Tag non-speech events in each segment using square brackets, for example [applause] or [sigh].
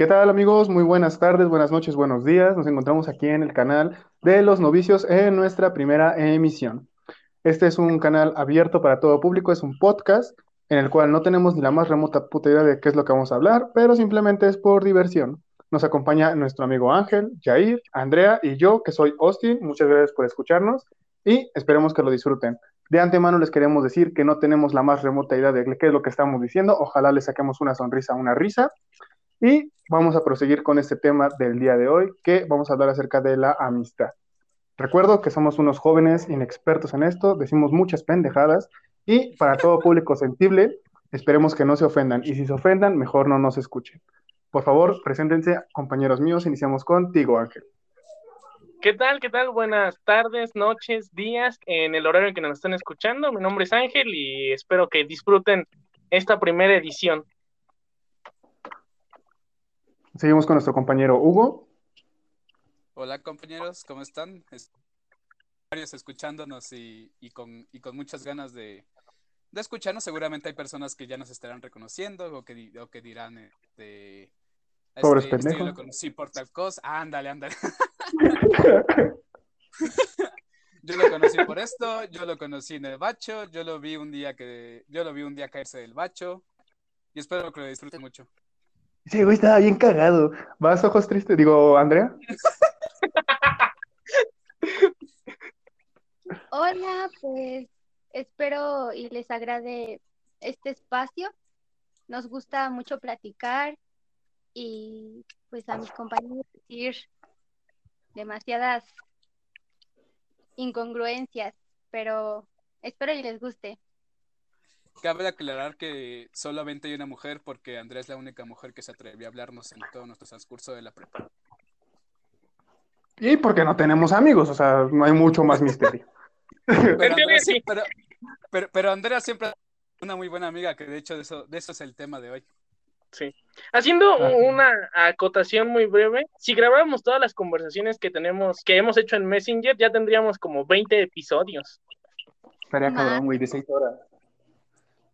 ¿Qué tal amigos? Muy buenas tardes, buenas noches, buenos días. Nos encontramos aquí en el canal de los novicios en nuestra primera emisión. Este es un canal abierto para todo público, es un podcast en el cual no tenemos ni la más remota puta idea de qué es lo que vamos a hablar, pero simplemente es por diversión. Nos acompaña nuestro amigo Ángel, Jair, Andrea y yo, que soy Austin. Muchas gracias por escucharnos y esperemos que lo disfruten. De antemano les queremos decir que no tenemos la más remota idea de qué es lo que estamos diciendo. Ojalá les saquemos una sonrisa, una risa. Y vamos a proseguir con este tema del día de hoy, que vamos a hablar acerca de la amistad. Recuerdo que somos unos jóvenes inexpertos en esto, decimos muchas pendejadas y para todo público sensible, esperemos que no se ofendan y si se ofendan, mejor no nos escuchen. Por favor, preséntense, compañeros míos, iniciamos contigo, Ángel. ¿Qué tal? ¿Qué tal? Buenas tardes, noches, días, en el horario en que nos están escuchando. Mi nombre es Ángel y espero que disfruten esta primera edición. Seguimos con nuestro compañero Hugo. Hola compañeros, ¿cómo están? Varios escuchándonos y, con, con, muchas ganas de, escucharnos. Seguramente hay personas que ya nos estarán reconociendo o que, que dirán de este, Pobres este, pendejos. lo conocí por tal cosa. Ándale, ándale. [laughs] yo lo conocí por esto, yo lo conocí en el bacho, yo lo vi un día que, yo lo vi un día caerse del bacho y espero que lo disfruten mucho. Sí, güey, estaba bien cagado. ¿Vas ojos tristes? Digo, Andrea. Hola, pues espero y les agrade este espacio. Nos gusta mucho platicar y pues a mis compañeros decir demasiadas incongruencias, pero espero y les guste. Cabe aclarar que solamente hay una mujer porque Andrea es la única mujer que se atrevió a hablarnos en todo nuestro transcurso de la prepa. Y porque no tenemos amigos, o sea, no hay mucho más misterio. [laughs] pero, Andrea, siempre es una muy buena amiga, que de hecho de eso, de eso es el tema de hoy. Sí. Haciendo una acotación muy breve, si grabáramos todas las conversaciones que tenemos, que hemos hecho en Messenger, ya tendríamos como 20 episodios. Estaría cabrón, güey, de 6 horas.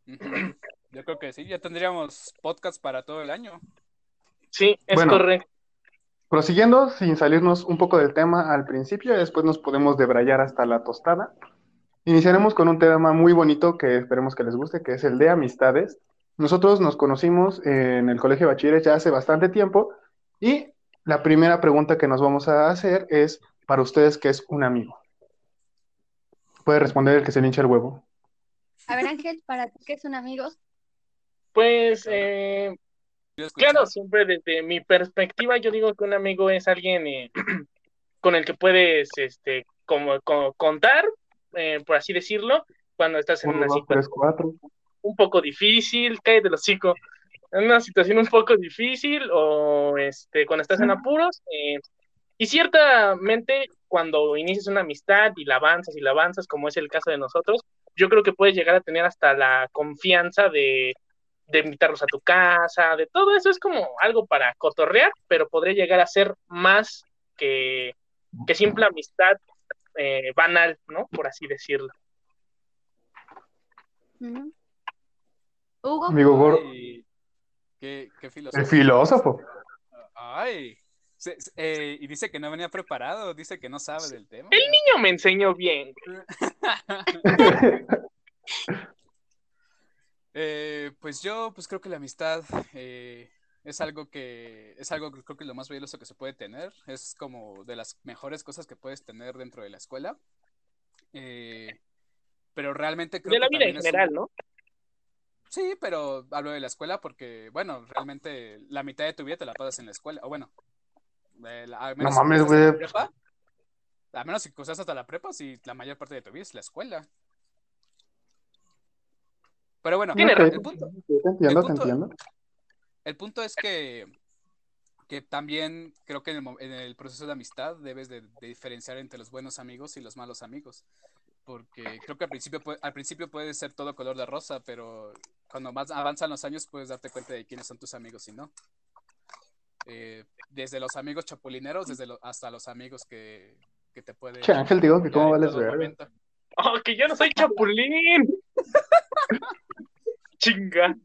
[clears throat] Yo creo que sí, ya tendríamos podcast para todo el año. Sí, es correcto. Prosiguiendo, sin salirnos un poco del tema al principio, después nos podemos debrayar hasta la tostada. Iniciaremos con un tema muy bonito que esperemos que les guste, que es el de amistades. Nosotros nos conocimos en el colegio de bachilleres ya hace bastante tiempo y la primera pregunta que nos vamos a hacer es, para ustedes, ¿qué es un amigo? Puede responder el que se le hincha el huevo. A ver, Ángel, ¿para ti qué es un amigo? Pues, eh, claro, siempre desde mi perspectiva yo digo que un amigo es alguien eh, [clears throat] con el que puedes este, como, contar, eh, por así decirlo, cuando estás en una situación un poco difícil, cae de los chicos, en una situación un poco difícil o este, cuando estás en apuros. y ciertamente cuando inicias una amistad y la avanzas y la avanzas, como es el caso de nosotros, yo creo que puedes llegar a tener hasta la confianza de, invitarlos a tu casa, de todo eso es como algo para cotorrear, pero podría llegar a ser más que, que simple amistad eh, banal, ¿no? Por así decirlo. Hugo. Amigo Gordo. Qué, filósofo. El filósofo. Ay. Eh, y dice que no venía preparado, dice que no sabe del tema. El niño me enseñó bien. [laughs] Eh, pues yo, pues creo que la amistad eh, es algo que es algo que creo que es lo más valioso que se puede tener. Es como de las mejores cosas que puedes tener dentro de la escuela. pero realmente creo de la vida en general, ¿no? Sí, pero hablo de la escuela porque, bueno, realmente la mitad de tu vida te la pasas en la escuela. O bueno, no mames, güey. A menos si cosas hasta la prepa, si la mayor parte de tu vida es la escuela. Pero bueno, el, punto, el, punto, es que, que también creo que en el, proceso de amistad debes de, diferenciar entre los buenos amigos y los malos amigos. Porque creo que al principio, al principio puede ser todo color de rosa, pero cuando más avanzan los años puedes darte cuenta de quiénes son tus amigos y no. Eh, desde los amigos chapulineros desde hasta los amigos que, que te pueden... Che, Ángel, digo que cómo vales ver. Oh, que yo no soy chapulín. [laughs] Chinga.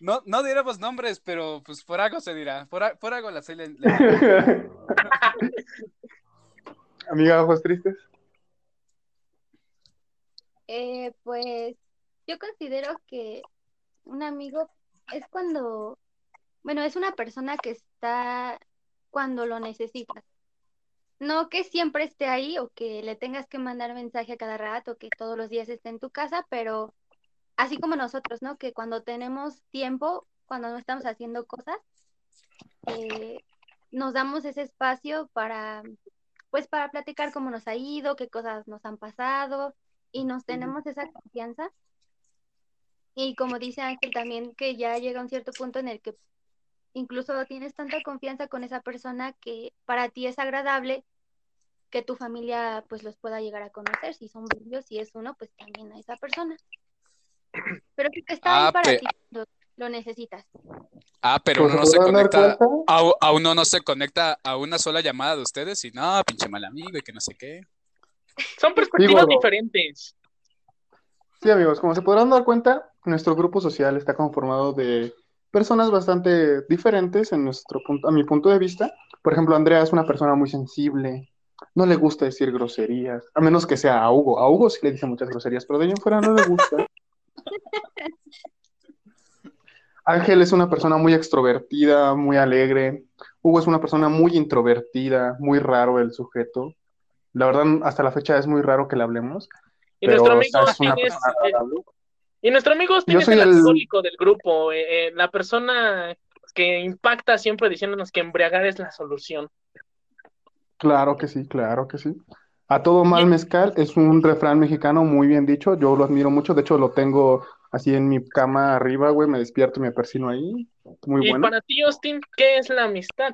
No, no diéramos nombres, pero pues por algo se dirá. Por, a- por algo la soy le- le- [laughs] Amiga, ojos tristes. Eh, pues yo considero que un amigo es cuando, bueno, es una persona que está cuando lo necesitas. No que siempre esté ahí o que le tengas que mandar mensaje a cada rato, que todos los días esté en tu casa, pero así como nosotros, ¿no? Que cuando tenemos tiempo, cuando no estamos haciendo cosas, eh, nos damos ese espacio para, pues, para platicar cómo nos ha ido, qué cosas nos han pasado y nos tenemos esa confianza. Y como dice Ángel también, que ya llega un cierto punto en el que incluso tienes tanta confianza con esa persona que para ti es agradable que tu familia pues los pueda llegar a conocer. Si son ellos, si es uno, pues también a esa persona. Pero que está Ah, ahí para pe- ti cuando lo necesitas. Ah, pero uno no se conecta. A, a uno no se conecta a una sola llamada de ustedes y no, pinche mal amigo y que no sé qué. Son perspectivas diferentes. Sí, amigos, como se podrán dar cuenta, nuestro grupo social está conformado de personas bastante diferentes en nuestro punto, a mi punto de vista. Por ejemplo, Andrea es una persona muy sensible, no le gusta decir groserías, a menos que sea a Hugo. A Hugo sí le dice muchas groserías, pero de ahí en fuera no le gusta. [laughs] Ángel es una persona muy extrovertida, muy alegre. Hugo es una persona muy introvertida, muy raro el sujeto. La verdad, hasta la fecha es muy raro que le hablemos. Y pero, nuestro o amigo sea, es una Austin es, persona eh. Y nuestro amigo Yo es el el- alcohólico del grupo, eh, eh, la persona que impacta siempre diciéndonos que embriagar es la solución. Claro que sí, claro que sí. A todo mal mezcal es un refrán mexicano muy bien dicho, yo lo admiro mucho, de hecho lo tengo así en mi cama arriba, güey, me despierto y me persino ahí, muy y bueno. para ti, Austin, ¿qué es la amistad?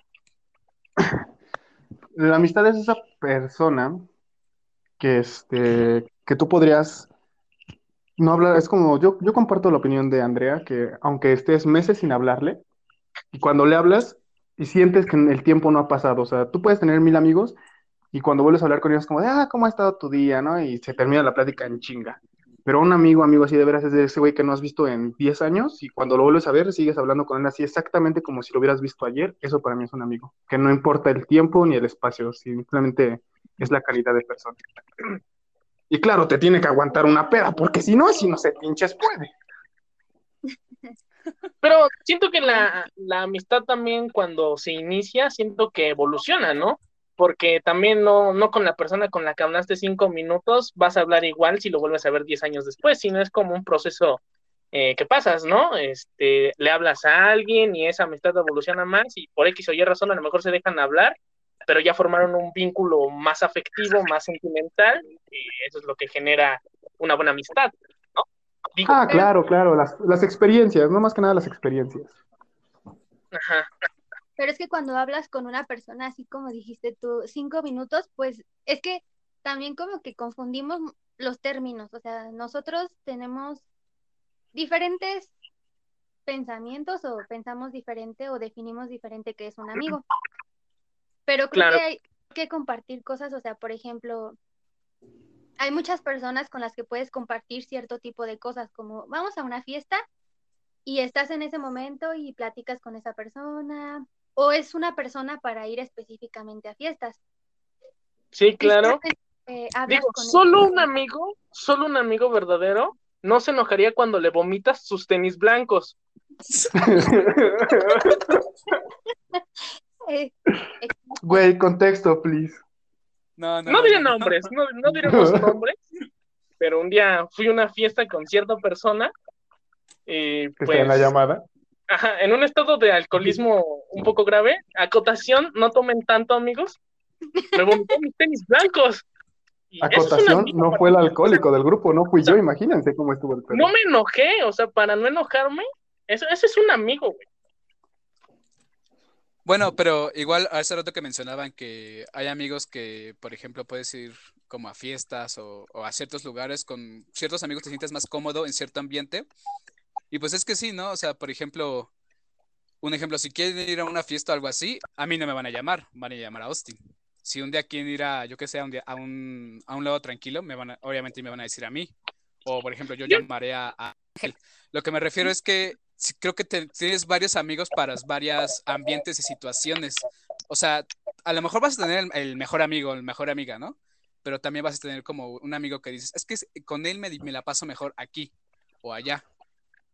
La amistad es esa persona que, este, que tú podrías no hablar, es como, yo, yo comparto la opinión de Andrea, que aunque estés meses sin hablarle, y cuando le hablas y sientes que el tiempo no ha pasado, o sea, tú puedes tener mil amigos y cuando vuelves a hablar con ellos como de, ah, ¿cómo ha estado tu día? ¿no? Y se termina la plática en chinga. Pero un amigo, amigo así de veras es de ese güey que no has visto en 10 años y cuando lo vuelves a ver sigues hablando con él así exactamente como si lo hubieras visto ayer. Eso para mí es un amigo, que no importa el tiempo ni el espacio, simplemente es la calidad de persona. Y claro, te tiene que aguantar una peda, porque si no, si no se pinches puede. Pero siento que la, la amistad también cuando se inicia, siento que evoluciona, ¿no? Porque también no, no con la persona con la que hablaste cinco minutos vas a hablar igual si lo vuelves a ver diez años después, sino es como un proceso eh, que pasas, ¿no? Este, le hablas a alguien y esa amistad evoluciona más y por X o Y razón a lo mejor se dejan hablar, pero ya formaron un vínculo más afectivo, más sentimental, y eso es lo que genera una buena amistad, ¿no? Digo, Ah, claro, claro, las, las experiencias, no más que nada las experiencias. Ajá. Pero es que cuando hablas con una persona, así como dijiste tú, cinco minutos, pues es que también como que confundimos los términos. O sea, nosotros tenemos diferentes pensamientos o pensamos diferente o definimos diferente qué es un amigo. Pero creo Claro. que hay que compartir cosas, o sea, por ejemplo, hay muchas personas con las que puedes compartir cierto tipo de cosas, como vamos a una fiesta y estás en ese momento y platicas con esa persona, o es una persona para ir específicamente a fiestas. Sí, claro. eh, Digo, solo un amigo, solo un amigo verdadero no se enojaría cuando le vomitas sus tenis blancos. [laughs] [laughs] [laughs] Güey, contexto, please. No, no, No no, diré no, no. nombres, no, no diremos [laughs] nombres, pero un día fui a una fiesta con cierta persona y Que pues está en la llamada. ajá, en un estado de alcoholismo un poco grave, acotación, no tomen tanto amigos, me vomitó mis tenis blancos. Y eso es un Acotación, no fue el alcohólico del grupo, no fui yo, imagínense cómo estuvo el pedo. No me enojé, o sea, para no enojarme, eso, ese es un amigo, güey. Bueno, pero igual hace rato que mencionaban que hay amigos que, por ejemplo, puedes ir como a fiestas o, o a ciertos lugares con ciertos amigos te sientes más cómodo en cierto ambiente. Y pues es que sí, ¿no? O sea, por ejemplo, un ejemplo, si quieren ir a una fiesta o algo así, a mí no me van a llamar, van a llamar a Austin. Si un día quieren ir a, yo que sé, a un, día- a un, a un lado tranquilo, me van a- obviamente me van a decir a mí. O, por ejemplo, yo llamaré a, a Ángel. Lo que me refiero es que creo que tienes varios amigos para varios ambientes y situaciones. O sea, a lo mejor vas a tener el, mejor amigo, el mejor amiga, ¿no? Pero también vas a tener como un amigo que dices, es que con él me, me la paso mejor aquí o allá.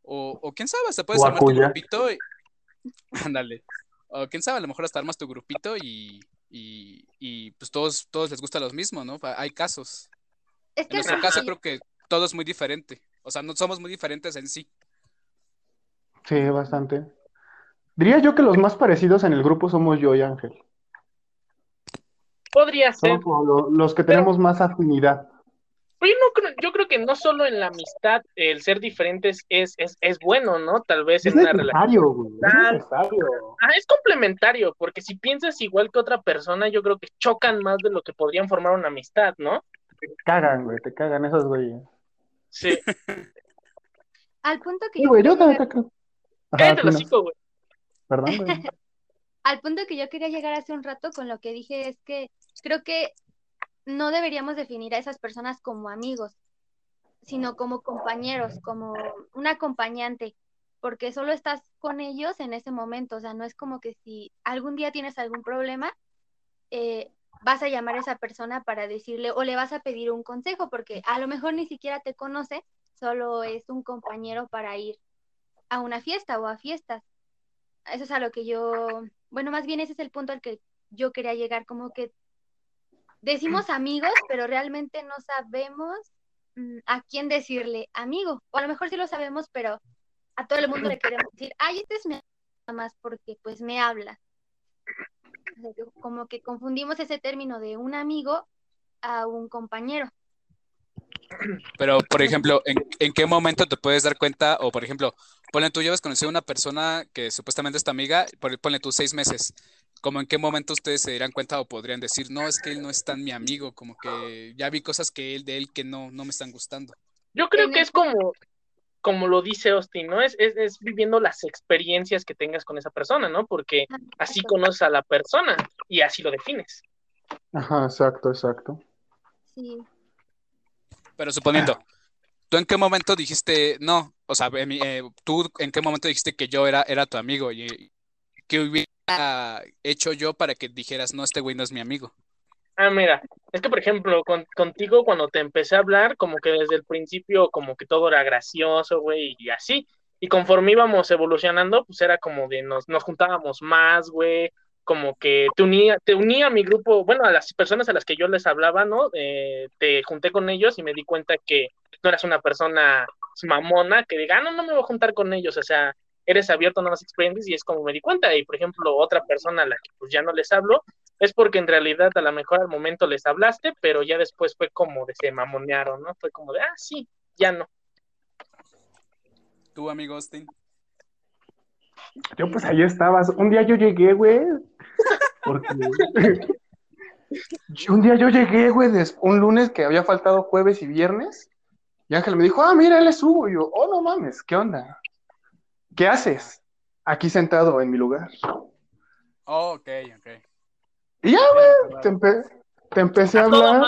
O, o quién sabe, se puede armar tu grupito y... [laughs] Ándale. O quién sabe, a lo mejor hasta armas tu grupito y, y, y pues todos, todos les gusta lo mismo, ¿no? Hay casos. en nuestro caso creo que todo es muy diferente. O sea, no somos muy diferentes en sí. Sí, bastante. Diría yo que los más parecidos en el grupo somos yo y Ángel. Podría ser. los que tenemos más afinidad. Pero yo, no creo, yo creo que no solo en la amistad el ser diferentes es, es, es bueno, ¿no? Tal vez es en una relación. es necesario. Ah, es complementario, porque si piensas igual que otra persona, yo creo que chocan más de lo que podrían formar una amistad, ¿no? Te cagan, güey, te cagan esos güeyes. Sí. [laughs] Al punto que sí, yo. Güey, yo también te creo. Cállate los cinco, güey. Perdón, güey. [laughs] Al punto que yo quería llegar hace un rato con lo que dije es que creo que no deberíamos definir a esas personas como amigos, sino como compañeros, como un acompañante, porque solo estás con ellos en ese momento, o sea, no es como que si algún día tienes algún problema, eh, vas a llamar a esa persona para decirle o le vas a pedir un consejo, porque a lo mejor ni siquiera te conoce, solo es un compañero para ir a una fiesta o a fiestas. Eso es a lo que yo, bueno, más bien ese es el punto al que yo quería llegar, como que decimos [clears throat] amigos, pero realmente no sabemos mm, a quién decirle amigo. O a lo mejor sí lo sabemos, pero a todo el mundo le queremos decir, ay, este es mi amigo más porque pues me habla. como que confundimos ese término de un amigo a un compañero. Pero, por ejemplo, ¿en, qué momento te puedes dar cuenta? O, por ejemplo, ponle tú llevas conocido a una persona que supuestamente es tu amiga, ponle tú seis meses como en qué momento ustedes se dirán cuenta o podrían decir, no, es que él no es tan mi amigo, como que ya vi cosas que él, de él que no, no me están gustando. Yo creo que es como, como lo dice Austin, ¿no? Es, es, es, viviendo las experiencias que tengas con esa persona, ¿no? Porque así conoces a la persona y así lo defines. Ajá, exacto, exacto. Sí. Pero suponiendo, ¿tú en qué momento dijiste, no? O sea, eh, tú en qué momento dijiste que yo era, era tu amigo y que hubiera hecho yo para que dijeras, no, este güey no es mi amigo? Ah, mira, es que por ejemplo, contigo cuando te empecé a hablar, como que desde el principio como que todo era gracioso, güey, y así. Y conforme íbamos evolucionando, pues era como de nos, nos juntábamos más, güey, como que te unía, te unía a mi grupo, bueno, a las personas a las que yo les hablaba, ¿no? Eh, te junté con ellos y me di cuenta que no eras una persona mamona que diga, ah, no, no me voy a juntar con ellos, o sea, eres abierto a nuevas experiencias y es como me di cuenta. Y por ejemplo, otra persona a la que pues ya no les hablo, es porque en realidad a lo mejor al momento les hablaste, pero ya después fue como de se mamonearon, ¿no? Fue como de, ah, sí, ya no. ¿Tu amigo Austin? Yo pues ahí estabas. Un día yo llegué, güey. Porque... [laughs] un día yo llegué, güey, un lunes que había faltado jueves y viernes. Y Ángel me dijo, ah, mira, él es Hugo. Y yo, oh, no mames, ¿qué onda? ¿qué haces? Aquí sentado en mi lugar. Oh, ok, ok. Y ya, güey, te, empecé a, hablar.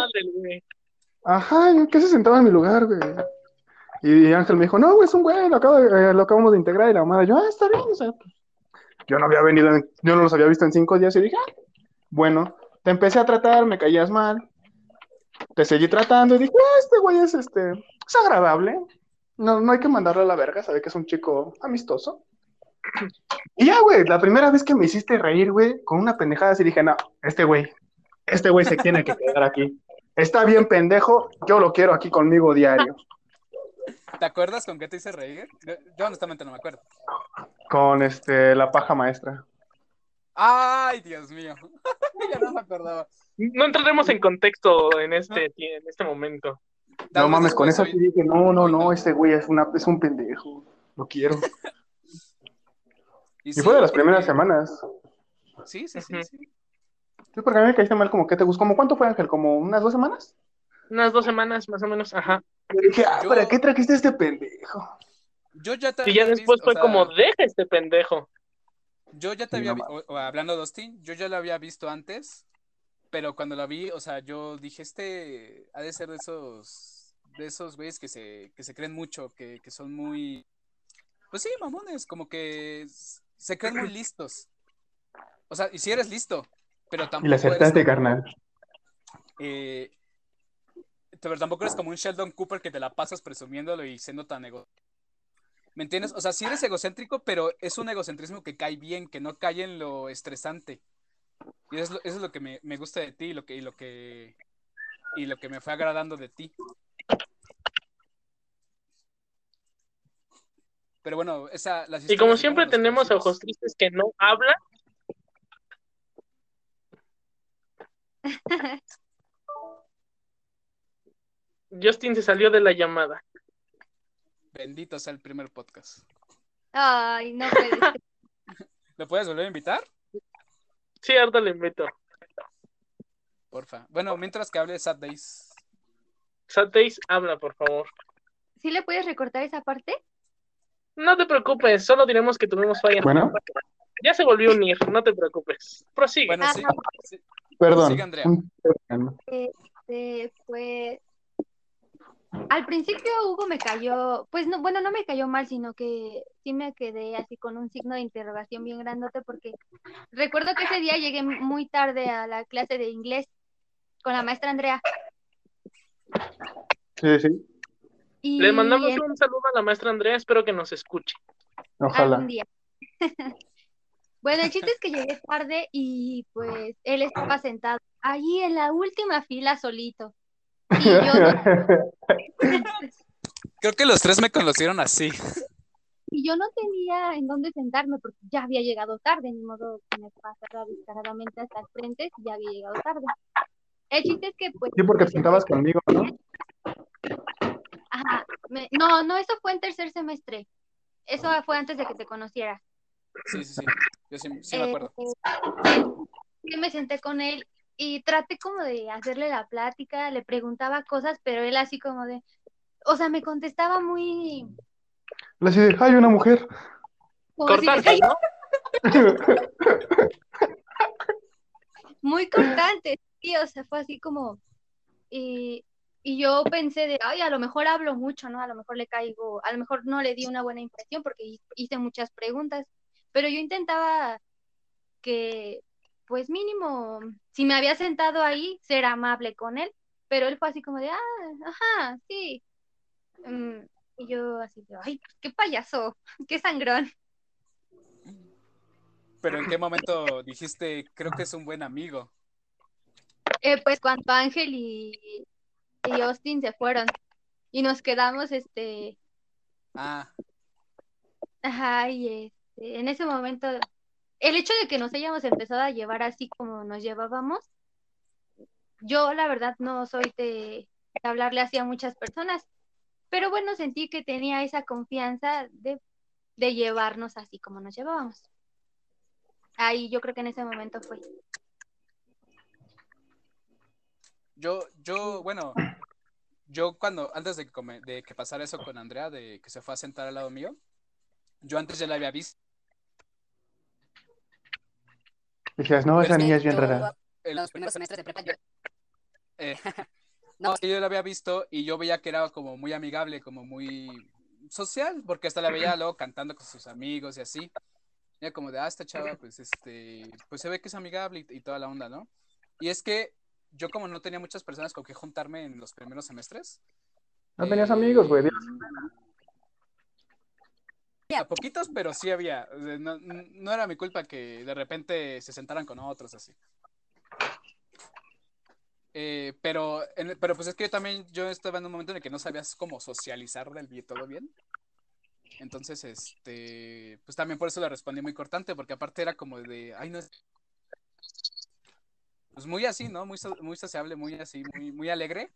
Ajá, ¿qué se sentaba en mi lugar, güey? Y Ángel me dijo, no, güey, es un güey, lo, eh, acabamos de integrar. Y la mamá, yo, ah, está bien, o sea, yo no había venido, yo no los había visto en cinco días. Y dije, ah, bueno, te empecé a tratar, me caías mal. Te seguí tratando y dije, ah, este güey es, este, es agradable. No, no hay que mandarle a la verga, sabe que es un chico amistoso. Y ya, güey, la primera vez que me hiciste reír, güey, con una pendejada así dije, no, este güey, este güey se tiene que quedar aquí. Está bien pendejo, yo lo quiero aquí conmigo diario. ¿Te acuerdas con qué te hice reír? Yo honestamente no me acuerdo. Con este, la paja maestra. Ay, Dios mío. [laughs] ya no me acordaba. No entraremos en contexto en este, en este momento. No mames, con eso sí dije, no, no, no, este güey es, una, es un pendejo. Lo quiero. [laughs] y, fue de las primeras semanas. Sí, sí, sí, sí. Sí, porque a mí me caíste mal como que te gustó. ¿Cómo cuánto fue, Ángel? ¿Como unas dos semanas? Unas dos semanas, más o menos, ajá. Yo dije, ah, ¿para qué trajiste este pendejo? Yo ya te Y ya después fue como, deja este pendejo. Yo ya te había, hablando de Austin, yo ya lo había visto antes, pero cuando la vi, o sea, yo dije, este ha de ser de esos, de esos güeyes que se, que se creen mucho, que, que son muy, pues sí, mamones, como que se creen muy listos. O sea, y si eres listo, pero tampoco. Y la acertaste, carnal. Eh, pero tampoco eres como un Sheldon Cooper que te la pasas presumiéndolo y siendo tan ego. ¿Me entiendes? O sea, sí eres egocéntrico, pero es un egocentrismo que cae bien, que no cae en lo estresante. Y eso, es lo que me, me, gusta de ti y lo que, y lo que y lo que me fue agradando de ti. Pero bueno, esa Y como siempre tenemos ojos tristes que no hablan. [laughs] Justin se salió de la llamada. Bendito sea el primer podcast. Ay, no puede ser. [laughs] ¿Lo puedes volver a invitar? Sí, ahorita le invito. Porfa. Bueno, mientras que hable Sad Days. Sad Days, habla, por favor. ¿Sí le puedes recortar esa parte? No te preocupes, solo diremos que tuvimos fallas. Bueno. Ya se volvió a unir, no te preocupes. Prosigue. Bueno, sí, sí. Perdón. Sigue, Andrea. Este, pues al principio Hugo me cayó, pues no, bueno, no me cayó mal, sino que sí me quedé así con un signo de interrogación bien grandote porque recuerdo que ese día llegué muy tarde a la clase de inglés con la maestra Andrea. Sí, sí. Le mandamos un saludo a la maestra Andrea, espero que nos escuche. Ojalá. Algún día. [laughs] bueno, el chiste es que llegué tarde y pues él estaba sentado allí en la última fila solito. Y yo [laughs] Creo que los tres me conocieron así. Y yo no tenía en dónde sentarme porque ya había llegado tarde, ni modo que me pasara descaradamente hasta el frente, ya había llegado tarde. El chiste es que pues... Sí, porque te sentabas conmigo, ¿no? Ajá. no, no, eso fue en tercer semestre. Eso fue antes de que te conociera. Sí, sí, sí. Yo sí, sí me acuerdo. Eh, yo me senté con él y traté como de hacerle la plática, le preguntaba cosas, pero él así como de, o sea, me contestaba muy... Le decía, hay una mujer. Cortante, ¿no? [laughs] [laughs] muy cortante, sí, o sea, fue así como... Y, y yo pensé de, ay, a lo mejor hablo mucho, ¿no? A lo mejor le caigo, a lo mejor no le di una buena impresión porque hice muchas preguntas, pero yo intentaba que, pues mínimo, si me había sentado ahí, ser amable con él, pero él fue así como de, ah, ajá, sí. Mm, y yo así de, ay, qué payaso, [laughs] qué sangrón. Pero en qué momento dijiste, creo que es un buen amigo. Eh, pues cuando Ángel y, y Austin se fueron y nos quedamos, este... Ah. Ajá, y este, en ese momento, el hecho de que nos hayamos empezado a llevar así como nos llevábamos, yo la verdad no soy de, hablarle así a muchas personas, pero bueno, sentí que tenía esa confianza de, de llevarnos así como nos llevábamos. Ahí yo creo que en ese momento fue. Yo, yo, bueno, yo cuando, antes de que, de que pasara eso con Andrea, de que se fue a sentar al lado mío, yo antes ya la había visto. Dijeras, no, esa niña es bien rara. En los primeros semestres de prepa, yo... Eh, [laughs] no, es que yo la había visto y yo veía que era como muy amigable, como muy social, porque hasta la veía [clears throat] luego cantando con sus amigos y así. Ya como de, ah, esta chava, pues, este, pues se ve que es amigable y, y toda la onda, ¿no? Y es que yo como no tenía muchas personas con que juntarme en los primeros semestres. No tenías amigos, güey. A poquitos, pero sí había. No, era mi culpa que de repente se sentaran con otros así. Eh, pero, pero pues es que yo también yo estaba en un momento en el que no sabías cómo socializar del todo bien. Entonces, este, pues también por eso le respondí muy cortante, porque aparte era como de, ay, no es pues muy así, ¿no? Muy, muy sociable, muy así, muy, muy alegre.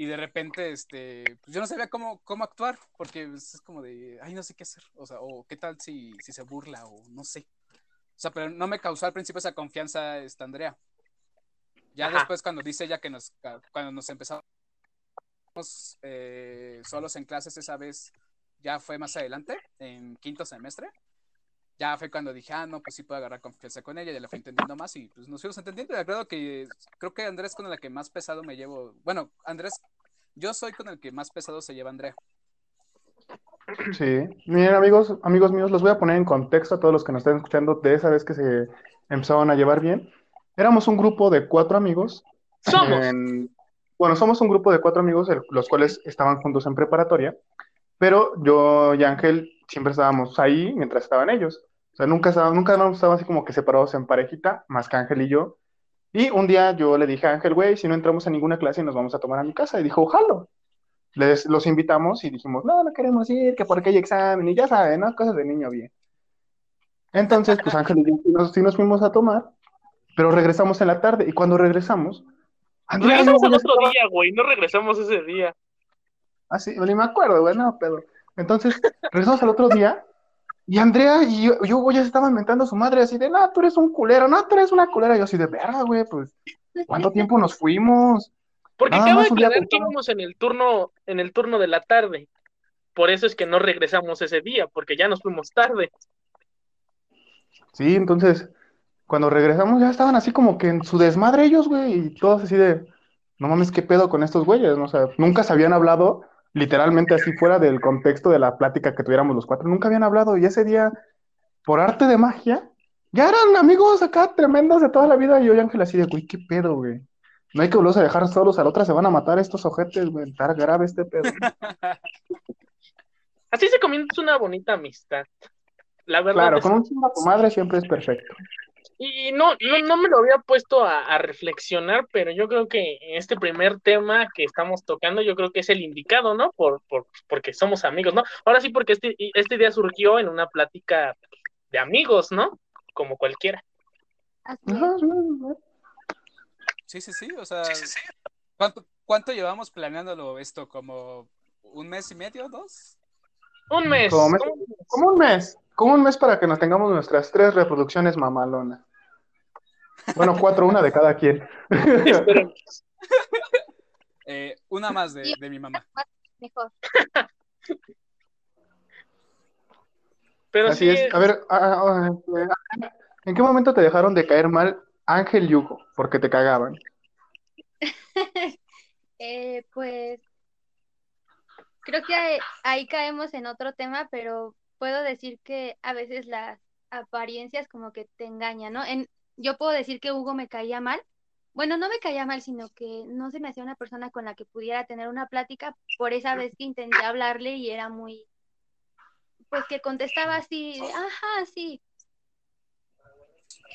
Y de repente, este, pues yo no sabía cómo, cómo actuar, porque pues, es como de, ay, no sé qué hacer. O sea, o qué tal si, si se burla, o no sé. O sea, pero no me causó al principio esa confianza esta Andrea. Ya después cuando dice ella que nos, cuando nos empezamos eh, solos en clases esa vez, ya fue más adelante, en quinto semestre ya fue cuando dije, ah, no, pues sí puedo agarrar confianza con ella, ya la fui entendiendo más y pues nos fuimos entendiendo. Y creo que creo que Andrés con el que más pesado me llevo. Bueno, Andrés, yo soy con el que más pesado se lleva Andrea. Sí, miren amigos, amigos míos, los voy a poner en contexto a todos los que nos están escuchando de esa vez que se empezaron a llevar bien. Éramos un grupo de cuatro amigos. Somos. en- bueno, somos un grupo de cuatro amigos, el- los cuales estaban juntos en preparatoria, pero yo y Ángel siempre estábamos ahí mientras estaban ellos. O sea, nunca estábamos, nunca estábamos así como que separados en parejita, más que Ángel y yo. Y un día yo le dije a Ángel, güey, si no entramos a ninguna clase nos vamos a tomar a mi casa. Y dijo, ojalá. Les, los invitamos y dijimos, no, no queremos ir, que porque hay examen, y ya saben, ¿no? Cosas de niño bien. Entonces, pues Ángel y yo sí nos, sí nos fuimos a tomar, pero regresamos en la tarde, y cuando regresamos, Andrea, Regresamos no, al otro estaba- día, güey. No regresamos ese día. Ah, sí, ni me acuerdo, güey, no, pero. Entonces, regresamos al otro día, y Andrea y yo, yo güey, ya estaban mentando a su madre, así de, no, tú eres un culero, no, tú eres una culera, y yo así de, verga, güey, pues, ¿cuánto [laughs] tiempo nos fuimos? Porque Nada un día aclarar que íbamos en el turno, en el turno de la tarde. Por eso es que no regresamos ese día, porque ya nos fuimos tarde. Sí, entonces, cuando regresamos ya estaban así como que en su desmadre ellos, güey, y todos así de, no mames, qué pedo con estos güeyes, ¿no? O sea, nunca se habían hablado, literalmente así fuera del contexto de la plática que tuviéramos los cuatro, nunca habían hablado, y ese día, por arte de magia, ya eran amigos acá tremendos de toda la vida, y yo y Ángel así de, güey, qué pedo, güey. No hay que volverlos a dejar solos, a la otra se van a matar estos ojetes, güey, está grave este pedo. [laughs] Así se comienza una bonita amistad. La verdad Claro, es- con un chingo a tu madre siempre es perfecto. Y no, no, no me lo había puesto a, a reflexionar, pero yo creo que este primer tema que estamos tocando, yo creo que es el indicado, ¿no? Por, por, porque somos amigos, ¿no? Ahora sí, porque este, este día surgió en una plática de amigos, ¿no? Como cualquiera. Sí, sí. Sí, sí, sí, o sea, ¿cuánto, cuánto llevamos planeándolo esto? ¿Como un mes y medio, dos? Un mes. Como mes. Como un mes, como un mes para que nos tengamos nuestras tres reproducciones mamalonas. Bueno, cuatro, una de cada quien. [laughs] [laughs] Eh, una más de, de mi mamá. Mejor. Pero Así sí, es. A ver, ah, ah, ah, ¿en qué momento te dejaron de caer mal Ángel y Hugo? Porque te cagaban. [laughs] Eh, pues creo que ahí, ahí caemos en otro tema, pero puedo decir que a veces las apariencias como que te engañan, ¿no? En, yo puedo decir que Hugo me caía mal. Bueno, no me caía mal, sino que no se me hacía una persona con la que pudiera tener una plática por esa vez que intenté hablarle y era muy, pues que contestaba así, ajá, sí.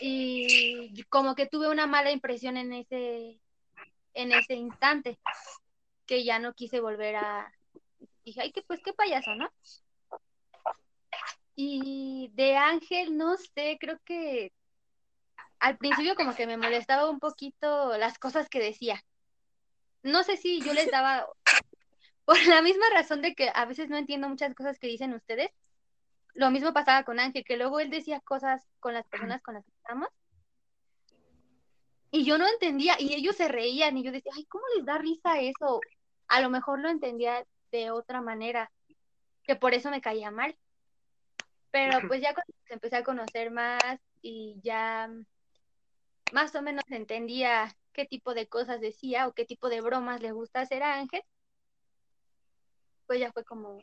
Y como que tuve una mala impresión en ese, en ese instante, que ya no quise volver a, dije, ay, que pues qué payaso, ¿no? Y de Ángel, no sé, creo que al principio como que me molestaba un poquito las cosas que decía. No sé si yo les daba, [laughs] por la misma razón de que a veces no entiendo muchas cosas que dicen ustedes, lo mismo pasaba con Ángel, que luego él decía cosas con las personas con las que estamos. Y yo no entendía, y ellos se reían, y yo decía, ay, ¿cómo les da risa eso? A lo mejor lo entendía de otra manera, que por eso me caía mal. Pero pues ya cuando empecé a conocer más y ya más o menos entendía qué tipo de cosas decía o qué tipo de bromas le gusta hacer a Ángel, pues ya fue como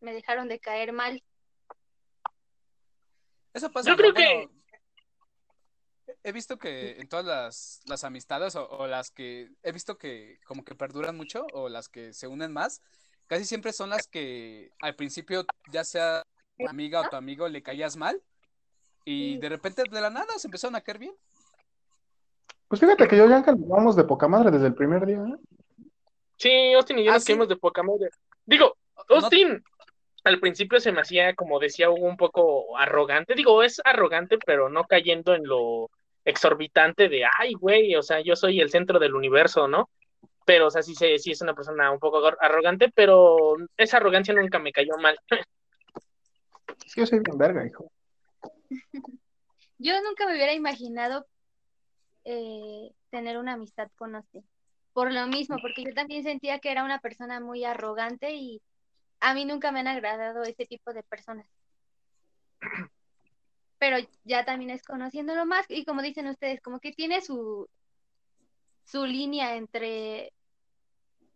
me dejaron de caer mal. Eso pasa. Yo creo Bueno, He visto que en todas las, las amistades o, o las que he visto que como que perduran mucho o las que se unen más, casi siempre son las que al principio ya sea tu amiga o tu amigo le caías mal y Sí. de repente de la nada se empezaron a caer bien. Pues fíjate que yo y Ángel nos vamos de poca madre desde el primer día. ¿eh? Sí, Austin y yo Ah, nos sí. caímos de poca madre. Digo, No- Austin, al principio se me hacía, como decía Hugo, un poco arrogante. Digo, es arrogante, pero no cayendo en lo exorbitante de, ay, güey, o sea, yo soy el centro del universo, ¿no? Pero, o sea, sí, sí es una persona un poco ar- arrogante, pero esa arrogancia nunca me cayó mal. [laughs] Es que yo soy bien verga, hijo. Yo nunca me hubiera imaginado eh, tener una amistad con usted. Por lo mismo, porque yo también sentía que era una persona muy arrogante y a mí nunca me han agradado ese tipo de personas. Pero ya también es conociéndolo más y como dicen ustedes, como que tiene su, su línea entre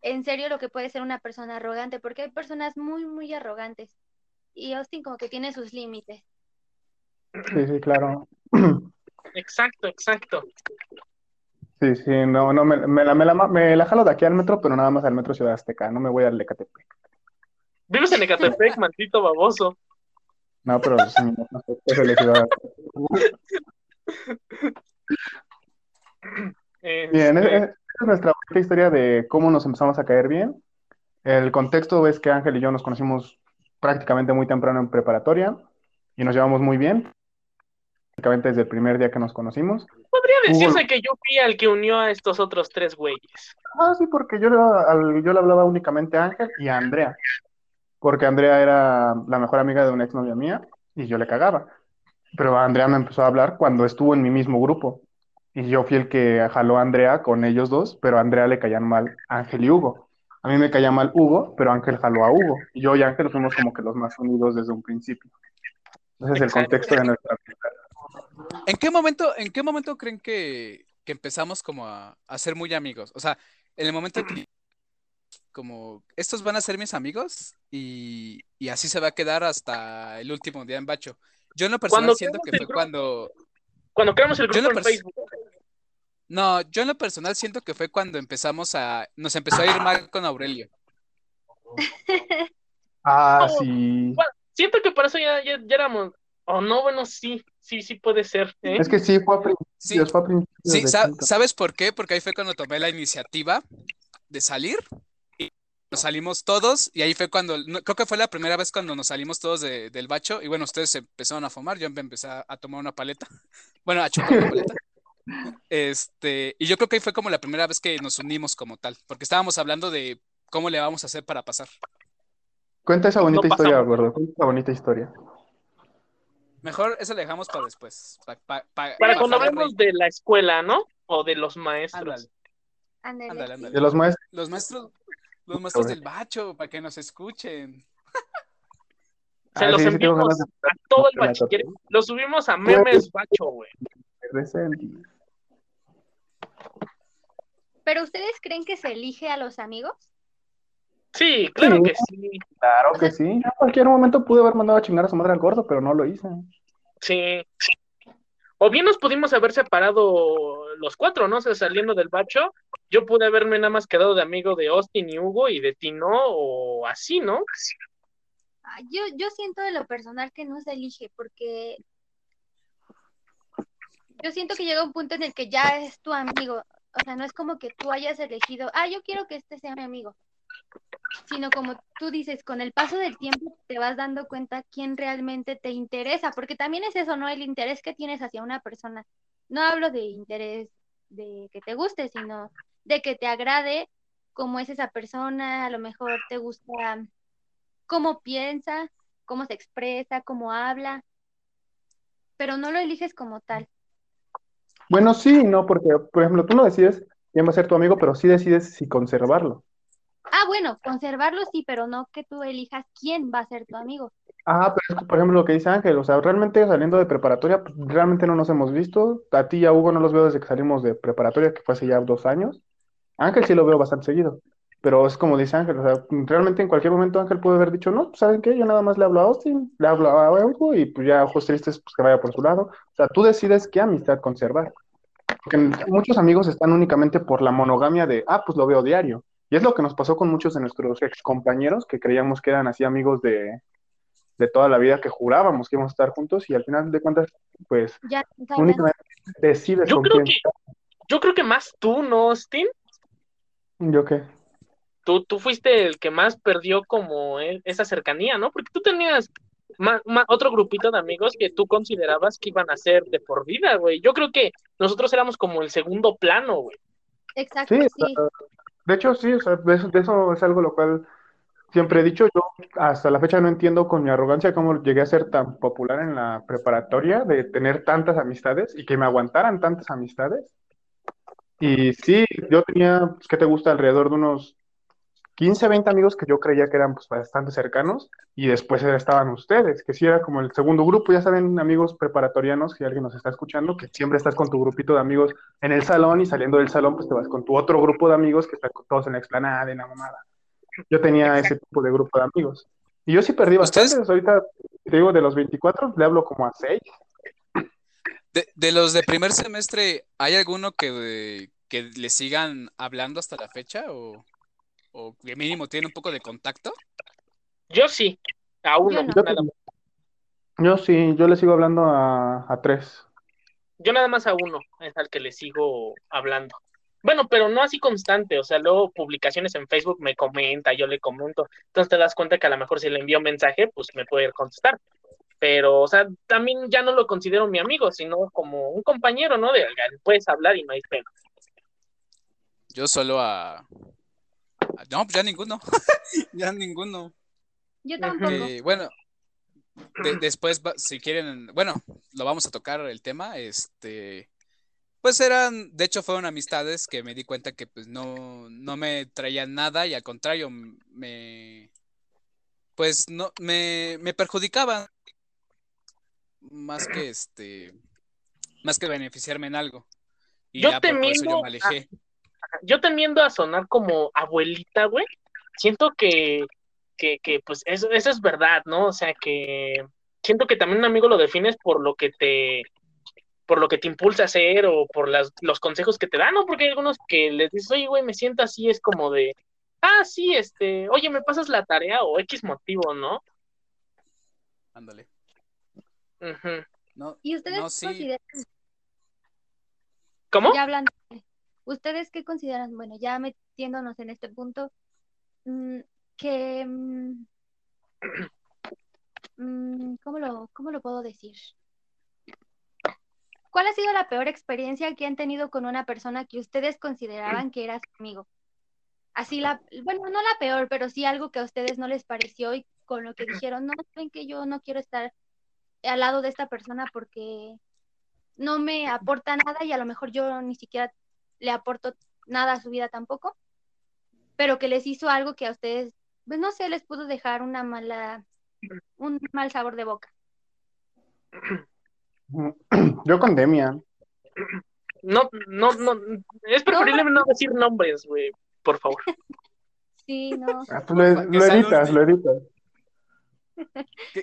en serio lo que puede ser una persona arrogante, porque hay personas muy, muy arrogantes. Y Austin como que tiene sus límites. Sí, sí, claro. [clears throat] Exacto, exacto. Sí, sí, no, no, me, me la, me, la, me la jalo de aquí al metro, pero nada más al metro Ciudad Azteca, no me voy al Ecatepec. Vives en Ecatepec, [laughs] maldito baboso. No, pero sí, no es de Ciudad Bien, Este, esa es nuestra historia de cómo nos empezamos a caer bien. El contexto es que Ángel y yo nos conocimos prácticamente muy temprano en preparatoria y nos llevamos muy bien, prácticamente desde el primer día que nos conocimos. podría decirse que yo fui el que unió a estos otros tres güeyes. Ah, sí, porque yo, le- al- yo le hablaba únicamente a Ángel y a Andrea, porque Andrea era la mejor amiga de una exnovia mía y yo le cagaba. Pero Andrea me empezó a hablar cuando estuvo en mi mismo grupo y yo fui el que jaló a Andrea con ellos dos, pero a Andrea le caían mal Ángel y Hugo. A mí me caía mal Hugo, pero Ángel jaló a Hugo. Y yo y Ángel fuimos como que los más unidos desde un principio. Ese es el contexto de nuestra amistad. ¿En qué momento, en qué momento creen que, que empezamos como a, a ser muy amigos? O sea, en el momento que [clears throat] como estos van a ser mis amigos y, y así se va a quedar hasta el último día en Bacho. Yo en lo personal Cuando siento que fue grupo- cuando Cuando creamos el en grupo en pers- Facebook. no, yo en lo personal siento que fue cuando empezamos a nos empezó a ir mal con Aurelio. [laughs] Ah, sí. Bueno, siento que por eso ya, ya, ya éramos. O no, bueno, sí, sí, sí puede ser. ¿eh? Es que sí, fue a Sí, principios, fue a principios sí, de sa- quinto. ¿sabes por qué? Porque ahí fue cuando tomé la iniciativa de salir y nos salimos todos y ahí fue cuando, no- creo que fue la primera vez cuando nos salimos todos de- del bacho y bueno, ustedes empezaron a fumar, yo me empecé a, a tomar una paleta, [laughs] bueno, a chupar una paleta. Este, y yo creo que ahí fue como la primera vez que nos unimos como tal, porque estábamos hablando de cómo le vamos a hacer para pasar. Cuenta esa bonita No historia, gordo. Cuenta esa bonita historia. Mejor eso lo dejamos para después. pa- pa- pa- Para cuando hablemos de la escuela, ¿no? O de los maestros. Ándale, Ándale, ándale. De los maestros. Los maestros, los maestros del bacho, para que nos escuchen. [laughs] Se Ah, los sí, enviamos a todo el bachiller. tortuga. Lo subimos a memes bacho, güey. Pero ustedes creen que se elige a los amigos? Sí, claro Sí. que sí. Claro que sí. Yo en cualquier momento pude haber mandado a chingar a su madre al gordo, pero no lo hice. Sí. O bien nos pudimos haber separado los cuatro, ¿no? O sea, saliendo del bacho, yo pude haberme nada más quedado de amigo de Austin y Hugo y de ti no, o así, ¿no? Ah, Yo, yo siento de lo personal que no se elige, porque yo siento que llega un punto en el que ya es tu amigo. O sea, no es como que tú hayas elegido, ah, yo quiero que este sea mi amigo. Sino como tú dices, con el paso del tiempo te vas dando cuenta quién realmente te interesa, porque también es eso, ¿no? El interés que tienes hacia una persona. No hablo de interés de que te guste, sino de que te agrade cómo es esa persona, a lo mejor te gusta cómo piensa, cómo se expresa, cómo habla, pero no lo eliges como tal. Bueno, sí, no, porque, por ejemplo, tú no decides quién va a ser tu amigo, pero sí decides si conservarlo. Ah, bueno, conservarlo sí, pero no que tú elijas quién va a ser tu amigo. Ah, pero es que, por ejemplo, lo que dice Ángel, o sea, realmente saliendo de preparatoria, pues, realmente no nos hemos visto. A ti y a Hugo no los veo desde que salimos de preparatoria, que fue hace ya dos años. Ángel sí lo veo bastante seguido, pero es como dice Ángel, o sea, realmente en cualquier momento Ángel puede haber dicho, no, pues, ¿saben qué? Yo nada más le hablo a Austin, le hablo a Hugo y pues ya ojos tristes, pues que vaya por su lado. O sea, tú decides qué amistad conservar. Porque muchos amigos están únicamente por la monogamia de, ah, pues lo veo diario. Y es lo que nos pasó con muchos de nuestros ex compañeros que creíamos que eran así amigos de, de toda la vida, que jurábamos que íbamos a estar juntos y al final de cuentas, pues Ya únicamente decides Yo con creo quién. que, yo creo que más tú, ¿no, Austin? ¿Yo qué? Tú, tú fuiste el que más perdió como e- esa cercanía, ¿no? Porque tú tenías otro grupito de amigos que tú considerabas que iban a ser de por vida, güey. Yo creo que nosotros éramos como el segundo plano, güey. Exacto, sí. De hecho sí, o sea, de eso es algo lo cual siempre he dicho. Yo hasta la fecha no entiendo con mi arrogancia cómo llegué a ser tan popular en la preparatoria, de tener tantas amistades y que me aguantaran tantas amistades. Y sí, yo tenía, pues, ¿qué te gusta? Alrededor de unos 15, 20 amigos que yo creía que eran pues, bastante cercanos y después estaban ustedes, que sí era como el segundo grupo, ya saben, amigos preparatorianos, si alguien nos está escuchando, que siempre estás con tu grupito de amigos en el salón y saliendo del salón pues te vas con tu otro grupo de amigos que están todos en la explanada, en la mamada. Yo tenía ese tipo de grupo de amigos. Y yo sí perdí bastante, ahorita te digo, de los 24 le hablo como a 6. De, de los de primer semestre, ¿hay alguno que, que le sigan hablando hasta la fecha o, o que mínimo tiene un poco de contacto? Yo sí, a uno. Yo, nada más. yo sí, yo le sigo hablando a, a, tres. Yo nada más a uno, es al que le sigo hablando. Bueno, pero no así constante, o sea, luego publicaciones en Facebook me comenta, yo le comento, entonces te das cuenta que a lo mejor si le envío un mensaje, pues me puede contestar. Pero, o sea, también ya no lo considero mi amigo, sino como un compañero, ¿no? De puedes hablar y no hay pena. Yo solo a. No, pues ya ninguno. [laughs] ya ninguno. Yo tampoco. bueno, después, si quieren, bueno, lo vamos a tocar el tema. Este. Pues eran, de hecho, fueron amistades que me di cuenta que pues no, no me traían nada y al contrario, me. Pues no, me, me perjudicaban. Más que este. Más que beneficiarme en algo. Y yo ya por eso yo me alejé yo temiendo a sonar como abuelita, güey. Siento que, que, que pues eso, eso es verdad, ¿no? O sea que siento que también un amigo lo defines por lo que te por lo que te impulsa a hacer o por las, los consejos que te dan, ¿no? Porque hay algunos que les dices, oye, güey, me siento así, es como de, ah, sí, este, oye, me pasas la tarea o X motivo, ¿no? Ándale. no, ¿Y ustedes no, consideran? ¿Cómo? Ya hablando, ¿Ustedes qué consideran? Bueno, ya metiéndonos en este punto, mm, que... Mm, [clears throat] mm, ¿cómo, lo, ¿Cómo lo puedo decir? ¿Cuál ha sido la peor experiencia que han tenido con una persona que ustedes consideraban que era su amigo? Así la, bueno, no la peor, pero sí algo que a ustedes no les pareció y con lo que dijeron, no, ven que yo no quiero estar al lado de esta persona porque no me aporta nada y a lo mejor yo ni siquiera le aportó nada a su vida tampoco, pero que les hizo algo que a ustedes, pues no sé, les pudo dejar una mala, un mal sabor de boca. [clears throat] Yo con Demian. No, no, no, es preferible no, decir nombres, güey, por favor. [laughs] Sí, no. Ah, lo, editas, lo editas.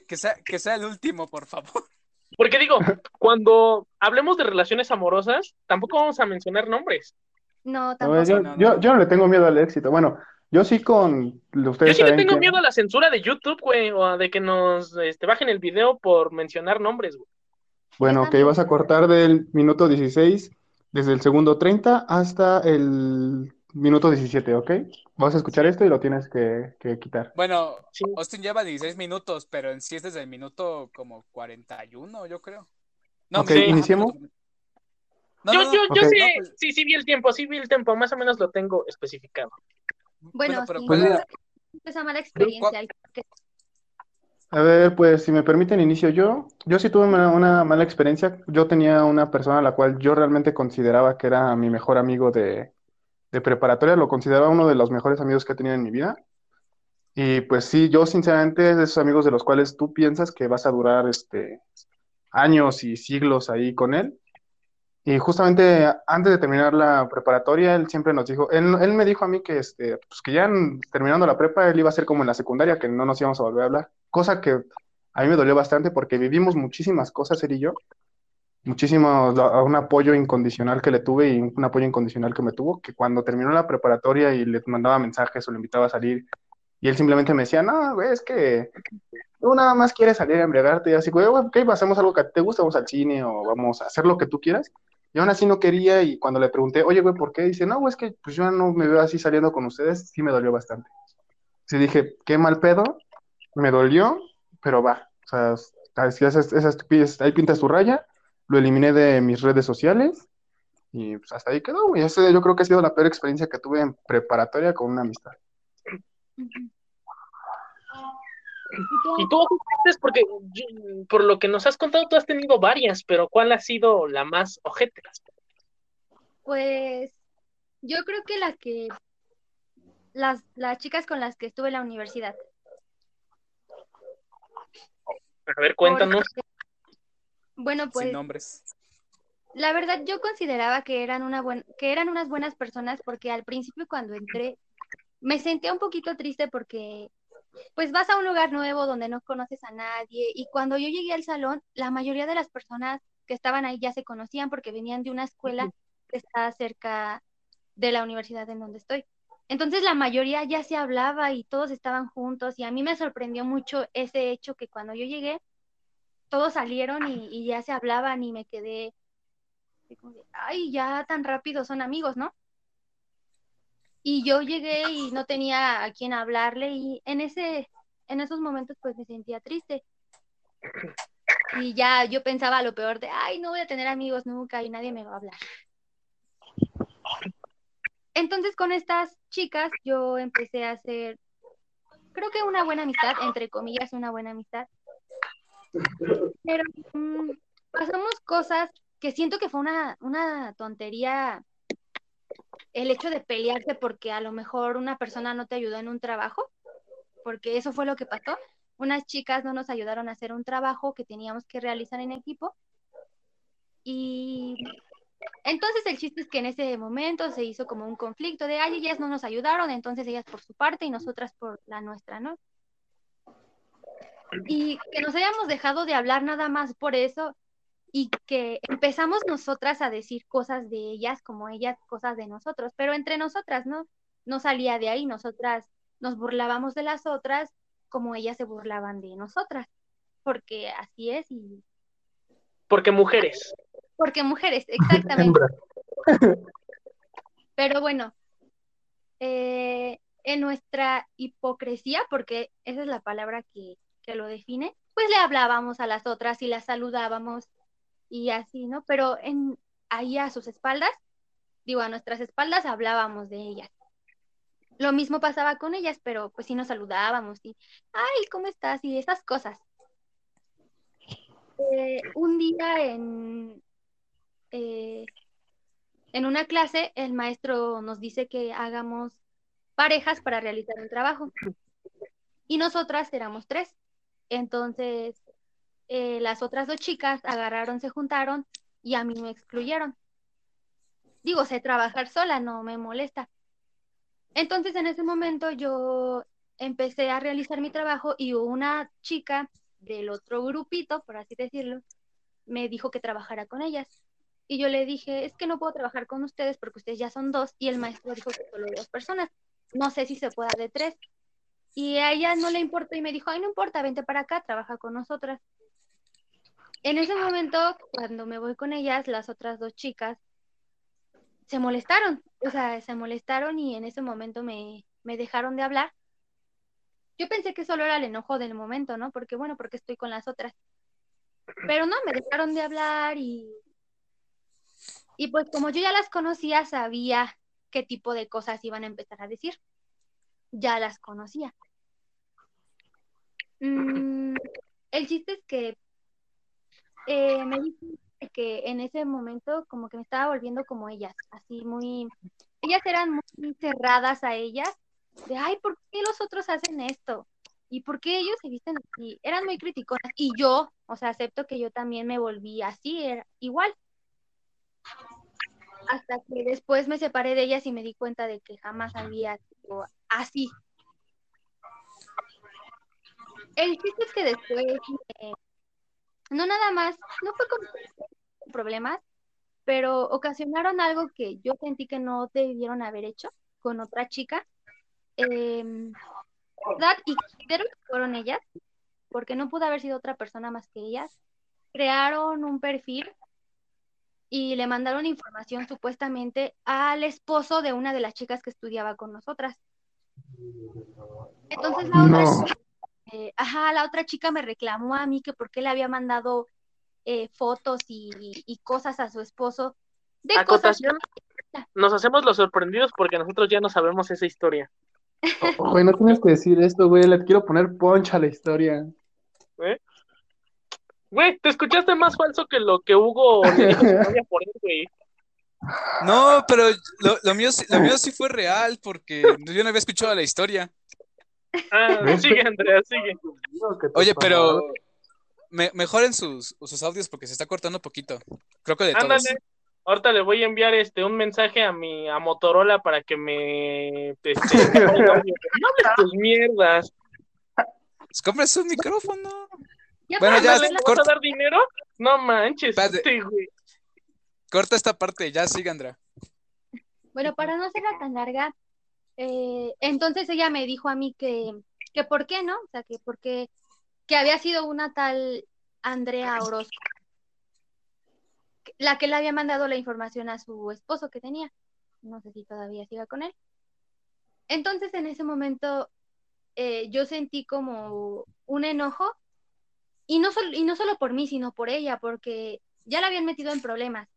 Que, sea, que sea el último, por favor. Porque digo, cuando hablemos de relaciones amorosas, tampoco vamos a mencionar nombres. No, tampoco. yo, no, yo, no le tengo miedo al éxito. Bueno, yo sí con ustedes. Yo sí le tengo miedo a la censura de YouTube, güey, o a de que nos este, bajen el video por mencionar nombres, güey. Bueno, que ibas a cortar del minuto 16, desde el segundo 30 hasta el minuto 17, ¿ok? Vas a escuchar esto y lo tienes que, quitar. Bueno, Austin lleva 16 minutos, pero en sí es desde el minuto como 41, yo creo. No, ok, iniciemos. yo, yo, yo sí, pues sí, sí vi el tiempo, sí vi el tiempo, más o menos lo tengo especificado. Bueno, pero, sí, esa mala experiencia. A ver, pues si me permiten, inicio yo. Yo sí tuve una, una, mala experiencia. Yo tenía una persona a la cual yo realmente consideraba que era mi mejor amigo de, de preparatoria, lo consideraba uno de los mejores amigos que he tenido en mi vida. Y pues sí, yo sinceramente es de esos amigos de los cuales tú piensas que vas a durar este, años y siglos ahí con él. Y justamente antes de terminar la preparatoria, él siempre nos dijo, él, él me dijo a mí que, este, pues que ya terminando la prepa, él iba a ser como en la secundaria, que no nos íbamos a volver a hablar. Cosa que a mí me dolió bastante porque vivimos muchísimas cosas, él y yo, muchísimo un apoyo incondicional que le tuve y un apoyo incondicional que me tuvo, que cuando terminó la preparatoria y le mandaba mensajes o le invitaba a salir, y él simplemente me decía, no, güey, es que tú nada más quieres salir a embriagarte, y así, güey, ok, hacemos algo que te gusta, vamos al cine o vamos a hacer lo que tú quieras. Y aún así no quería, y cuando le pregunté, oye, güey, ¿por qué? Dice, no, güey, es que pues yo no me veo así saliendo con ustedes, sí me dolió bastante. Sí dije, qué mal pedo, me dolió, pero va, o sea, esas, esas, ahí pintas tu raya, lo eliminé de mis redes sociales y pues hasta ahí quedó, y Ese yo creo que ha sido la peor experiencia que tuve en preparatoria con una amistad. Y tú, porque por lo que nos has contado, tú has tenido varias, pero ¿cuál ha sido la más ojete? Pues yo creo que la que las, las chicas con las que estuve en la universidad. A ver, cuéntanos. Bueno, pues. Sin nombres. La verdad, yo consideraba que eran, una buen, que eran unas buenas personas porque al principio cuando entré me sentía un poquito triste porque pues vas a un lugar nuevo donde no conoces a nadie y cuando yo llegué al salón, la mayoría de las personas que estaban ahí ya se conocían porque venían de una escuela que está cerca de la universidad en donde estoy. Entonces la mayoría ya se hablaba y todos estaban juntos y a mí me sorprendió mucho ese hecho que cuando yo llegué, todos salieron y, ya se hablaban y me quedé, ay, ya tan rápido son amigos, ¿no? Y yo llegué y no tenía a quién hablarle y en ese, en esos momentos pues me sentía triste. Y ya yo pensaba lo peor de, ay, no voy a tener amigos nunca y nadie me va a hablar. Entonces con estas chicas yo empecé a hacer, creo que una buena amistad, entre comillas, una buena amistad. Pero mm, pasamos cosas que siento que fue una, una tontería el hecho de pelearse porque a lo mejor una persona no te ayudó en un trabajo, porque eso fue lo que pasó. Unas chicas no nos ayudaron a hacer un trabajo que teníamos que realizar en equipo y entonces el chiste es que en ese momento se hizo como un conflicto de, ay, ellas no nos ayudaron, entonces ellas por su parte y nosotras por la nuestra, ¿no? Y que nos hayamos dejado de hablar nada más por eso y que empezamos nosotras a decir cosas de ellas como ellas cosas de nosotros, pero entre nosotras, ¿no? No salía de ahí, nosotras nos burlábamos de las otras como ellas se burlaban de nosotras, porque así es y... Porque mujeres. Porque mujeres, exactamente. [laughs] [laughs] Pero bueno, eh, en nuestra hipocresía, porque esa es la palabra que, lo define, pues le hablábamos a las otras y las saludábamos y así, ¿no? Pero en ahí a sus espaldas, digo, a nuestras espaldas hablábamos de ellas. Lo mismo pasaba con ellas, pero pues sí nos saludábamos y, ay, ¿cómo estás? Y esas cosas. Eh, un día en, eh, en una clase el maestro nos dice que hagamos parejas para realizar un trabajo. Y nosotras éramos tres. Entonces, eh, las otras dos chicas agarraron, se juntaron y a mí me excluyeron. Digo, sé trabajar sola, no me molesta. Entonces, en ese momento yo empecé a realizar mi trabajo y una chica del otro grupito, por así decirlo, me dijo que trabajara con ellas. Y yo le dije, es que no puedo trabajar con ustedes porque ustedes ya son dos y el maestro dijo que solo dos personas. No sé si se pueda de tres. Y a ella no le importó y me dijo, ay, no importa, vente para acá, trabaja con nosotras. En ese momento, cuando me voy con ellas, las otras dos chicas se molestaron, o sea, se molestaron y en ese momento me, me dejaron de hablar. Yo pensé que solo era el enojo del momento, ¿no? Porque bueno, porque estoy con las otras. Pero no, me dejaron de hablar y y pues como yo ya las conocía, sabía qué tipo de cosas iban a empezar a decir. Ya las conocía. Mm, el chiste es que eh, me dicen que en ese momento como que me estaba volviendo como ellas, así muy, ellas eran muy cerradas a ellas, de, ay, ¿por qué los otros hacen esto? ¿Y por qué ellos se visten así? Eran muy criticonas y yo, o sea, acepto que yo también me volví así, era igual hasta que después me separé de ellas y me di cuenta de que jamás había sido así. El chiste es que después, no nada más, no fue con problemas, pero ocasionaron algo que yo sentí que no debieron haber hecho con otra chica. Eh, ¿verdad? Y creo que fueron ellas, porque no pudo haber sido otra persona más que ellas. Crearon un perfil y le mandaron información supuestamente al esposo de una de las chicas que estudiaba con nosotras. Entonces la otra, eh, ajá, la otra chica me reclamó a mí que por qué le había mandado eh, fotos y, cosas a su esposo. De Acotación, nos hacemos los sorprendidos porque nosotros ya no sabemos esa historia. [laughs] Güey, no tienes que decir esto, güey, le quiero poner poncha a la historia. ¿Eh? Güey, te escuchaste más falso que lo que Hugo le dijo por él, güey. No, pero lo, mío, lo mío sí fue real porque yo no había escuchado la historia. Ah, [laughs] sigue, Andrea, sigue. Oye, pero me, mejoren sus, sus audios porque se está cortando un poquito. Creo que de Ándale. todos. Ahorita le voy a enviar este un mensaje a mi a Motorola para que me este, no hables tus mierdas. Pues compres un micrófono. bueno, ya le vas a dar dinero? No manches, güey. Corta esta parte, ya sigue, Andrea. Bueno, para no hacerla tan larga, eh, entonces ella me dijo a mí que, que por qué, ¿no? O sea, que porque que había sido una tal Andrea Orozco, la que le había mandado la información a su esposo que tenía. No sé si todavía siga con él. Entonces en ese momento eh, yo sentí como un enojo y no, y no solo por mí, sino por ella, porque ya la habían metido en problemas.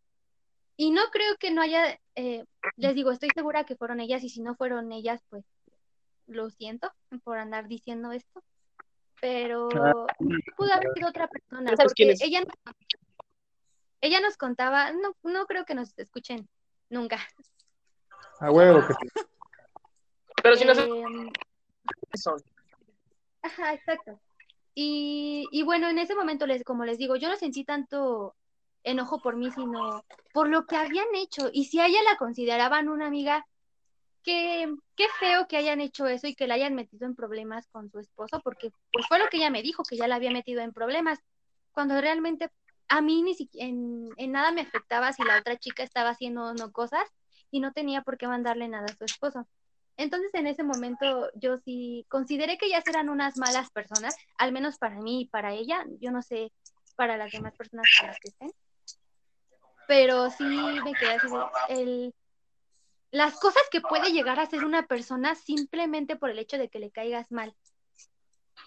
Y no creo que no haya, eh, les digo, estoy segura que fueron ellas y si no fueron ellas, pues lo siento por andar diciendo esto pero pudo haber sido otra persona, porque ella, ella nos contaba, no, no creo que nos escuchen nunca. A huevo que Pero si no. Em, ajá, exacto. Y, y bueno, en ese momento, les, como les digo, yo no sentí tanto enojo por mí, sino por lo que habían hecho. Y si a ella la consideraban una amiga, qué, qué feo que hayan hecho eso y que la hayan metido en problemas con su esposo, porque pues fue lo que ella me dijo, que ya la había metido en problemas, cuando realmente a mí ni siquiera en, nada me afectaba si la otra chica estaba haciendo no cosas y no tenía por qué mandarle nada a su esposo. Entonces en ese momento yo sí consideré que ellas eran unas malas personas, al menos para mí y para ella, yo no sé para las demás personas con las que estén, pero sí me quedé así, el, las cosas que puede llegar a ser una persona simplemente por el hecho de que le caigas mal,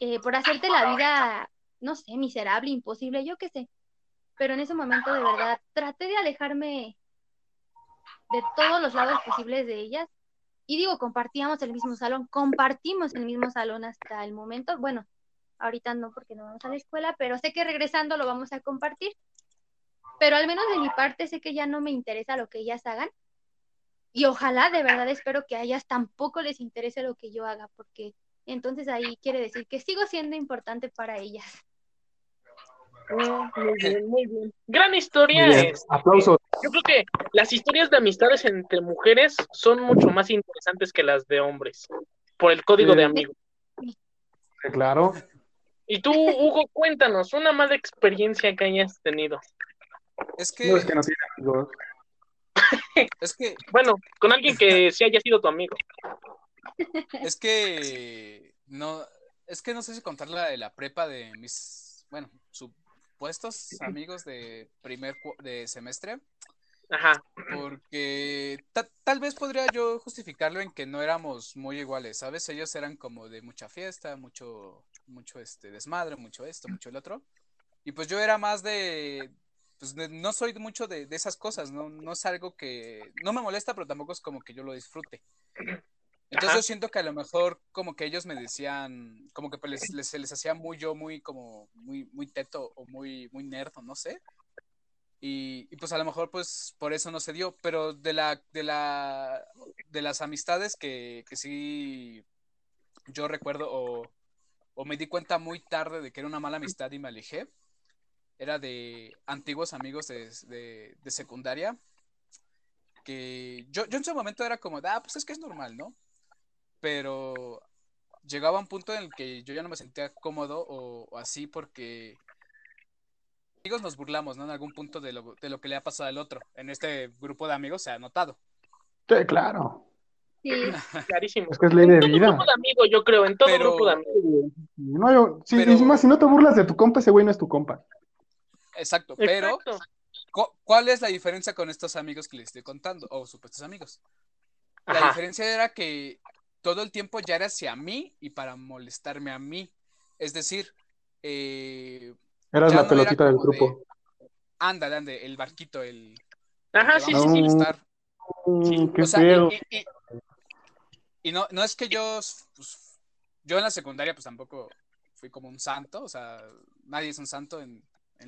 eh, por hacerte la vida, no sé, miserable, imposible, yo qué sé. Pero en ese momento de verdad traté de alejarme de todos los lados posibles de ellas. Y digo, compartíamos el mismo salón, compartimos el mismo salón hasta el momento. Bueno, ahorita no porque no vamos a la escuela, pero sé que regresando lo vamos a compartir. Pero al menos de mi parte sé que ya no me interesa lo que ellas hagan y ojalá, de verdad, espero que a ellas tampoco les interese lo que yo haga, porque entonces ahí quiere decir que sigo siendo importante para ellas. Ah, muy bien, muy bien. Gran historia. Es, Aplausos. Yo creo que las historias de amistades entre mujeres son mucho más interesantes que las de hombres, por el código de amigos. Claro. Y tú, Hugo, cuéntanos una mala experiencia que hayas tenido. Es que... No, es que no tiene amigos. [laughs] Es que. Bueno, con alguien que [laughs] sí haya sido tu amigo. Es que. No. Es que no sé si contar la de la prepa de mis. Bueno, supuestos amigos de primer de semestre. Ajá. Porque tal vez podría yo justificarlo en que no éramos muy iguales, ¿sabes? Ellos eran como de mucha fiesta, mucho, mucho este desmadre, mucho esto, mucho el otro. Y pues yo era más de, pues no soy mucho de, esas cosas, ¿no? no es algo que, no me molesta, pero tampoco es como que yo lo disfrute. Entonces yo siento que a lo mejor como que ellos me decían, como que pues les, se les hacía muy yo, muy como, muy, muy teto o muy, muy nerd, no sé. Y, pues a lo mejor pues por eso no se dio, pero de la, de la, de las amistades que, que sí yo recuerdo o, o me di cuenta muy tarde de que era una mala amistad y me alejé, era de antiguos amigos de, secundaria, que yo, yo en su momento era como, ah, pues es que es normal, ¿no? Pero llegaba un punto en el que yo ya no me sentía cómodo o, así porque amigos nos burlamos, ¿no? En algún punto de lo, de lo que le ha pasado al otro. En este grupo de amigos se ha notado. Sí, claro. Sí. [laughs] Clarísimo. Es que es ley de en todo vida. grupo de amigos, yo creo, en todo grupo de amigos. No, si, si no te burlas de tu compa, ese güey no es tu compa. Exacto, pero ¿cuál es la diferencia con estos amigos que les estoy contando? O supuestos amigos. La diferencia era que todo el tiempo ya era hacia mí y para molestarme a mí. Es decir, eh, eras la pelotita del grupo. Ándale, ándale, el barquito, el. Ajá, sí, sí, sí. qué feo. Y, no, no es que yo, pues, yo en la secundaria, pues tampoco fui como un santo, o sea, nadie es un santo en,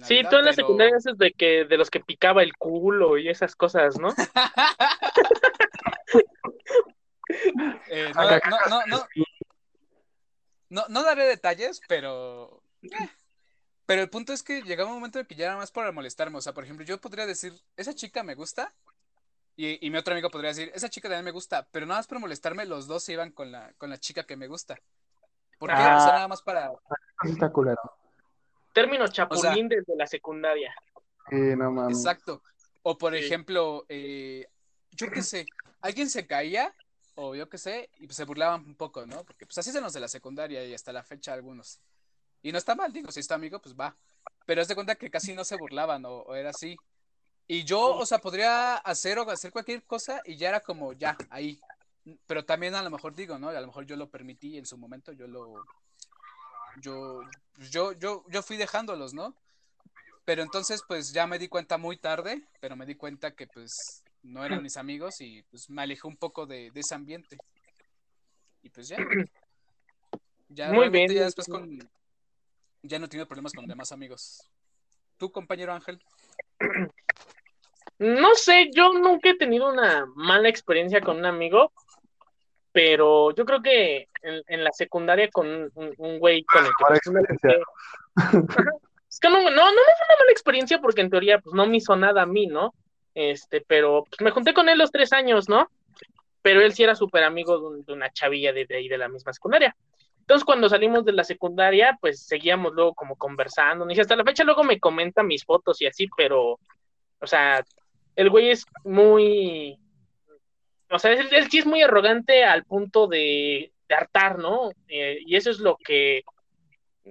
sí, tú en la secundaria haces de que de los que picaba el culo y esas cosas, ¿no? [laughs] Eh, no, no, no, no, no, daré detalles, pero. Eh, pero el punto es que llegaba un momento en que ya era más para molestarme. O sea, por ejemplo, yo podría decir, esa chica me gusta. Y, mi otro amigo podría decir, esa chica también me gusta. Pero nada más para molestarme, los dos se iban con la, con la chica que me gusta. Porque, ah, o sea, nada más para. Está culero. Término chapulín desde la secundaria. no mames. Exacto. O por ejemplo, eh, yo qué sé, alguien se caía o yo qué sé, y pues se burlaban un poco, ¿no? Porque pues así son los de la secundaria y hasta la fecha algunos. Y no está mal, digo, si está amigo, pues va. Pero es de cuenta que casi no se burlaban o, era así. Y yo, o sea, podría hacer o hacer cualquier cosa y ya era como, ya, ahí. Pero también a lo mejor digo, ¿no? a lo mejor yo lo permití en su momento, yo lo... Yo, yo, yo, yo fui dejándolos, ¿no? Pero entonces, pues ya me di cuenta muy tarde, pero me di cuenta que pues no eran mis amigos y pues me alejé un poco de, ese ambiente. Y pues ya. Ya Muy bien. Ya después con. Ya no tiene problemas con demás amigos. ¿Tú, compañero Ángel? No sé, yo nunca he tenido una mala experiencia con un amigo, pero yo creo que en, la secundaria con un, güey con el que... es que no, no, no me fue una mala experiencia porque en teoría pues no me hizo nada a mí, ¿no? Este, pero pues, me junté con él los tres años, ¿no? Pero él sí era súper amigo de, una chavilla de, ahí de la misma secundaria. Entonces, cuando salimos de la secundaria, pues seguíamos luego como conversando. Y hasta la fecha luego me comenta mis fotos y así, pero, o sea, el güey es muy. O sea, él, sí es muy arrogante al punto de, de hartar, ¿no? Eh, y eso es lo que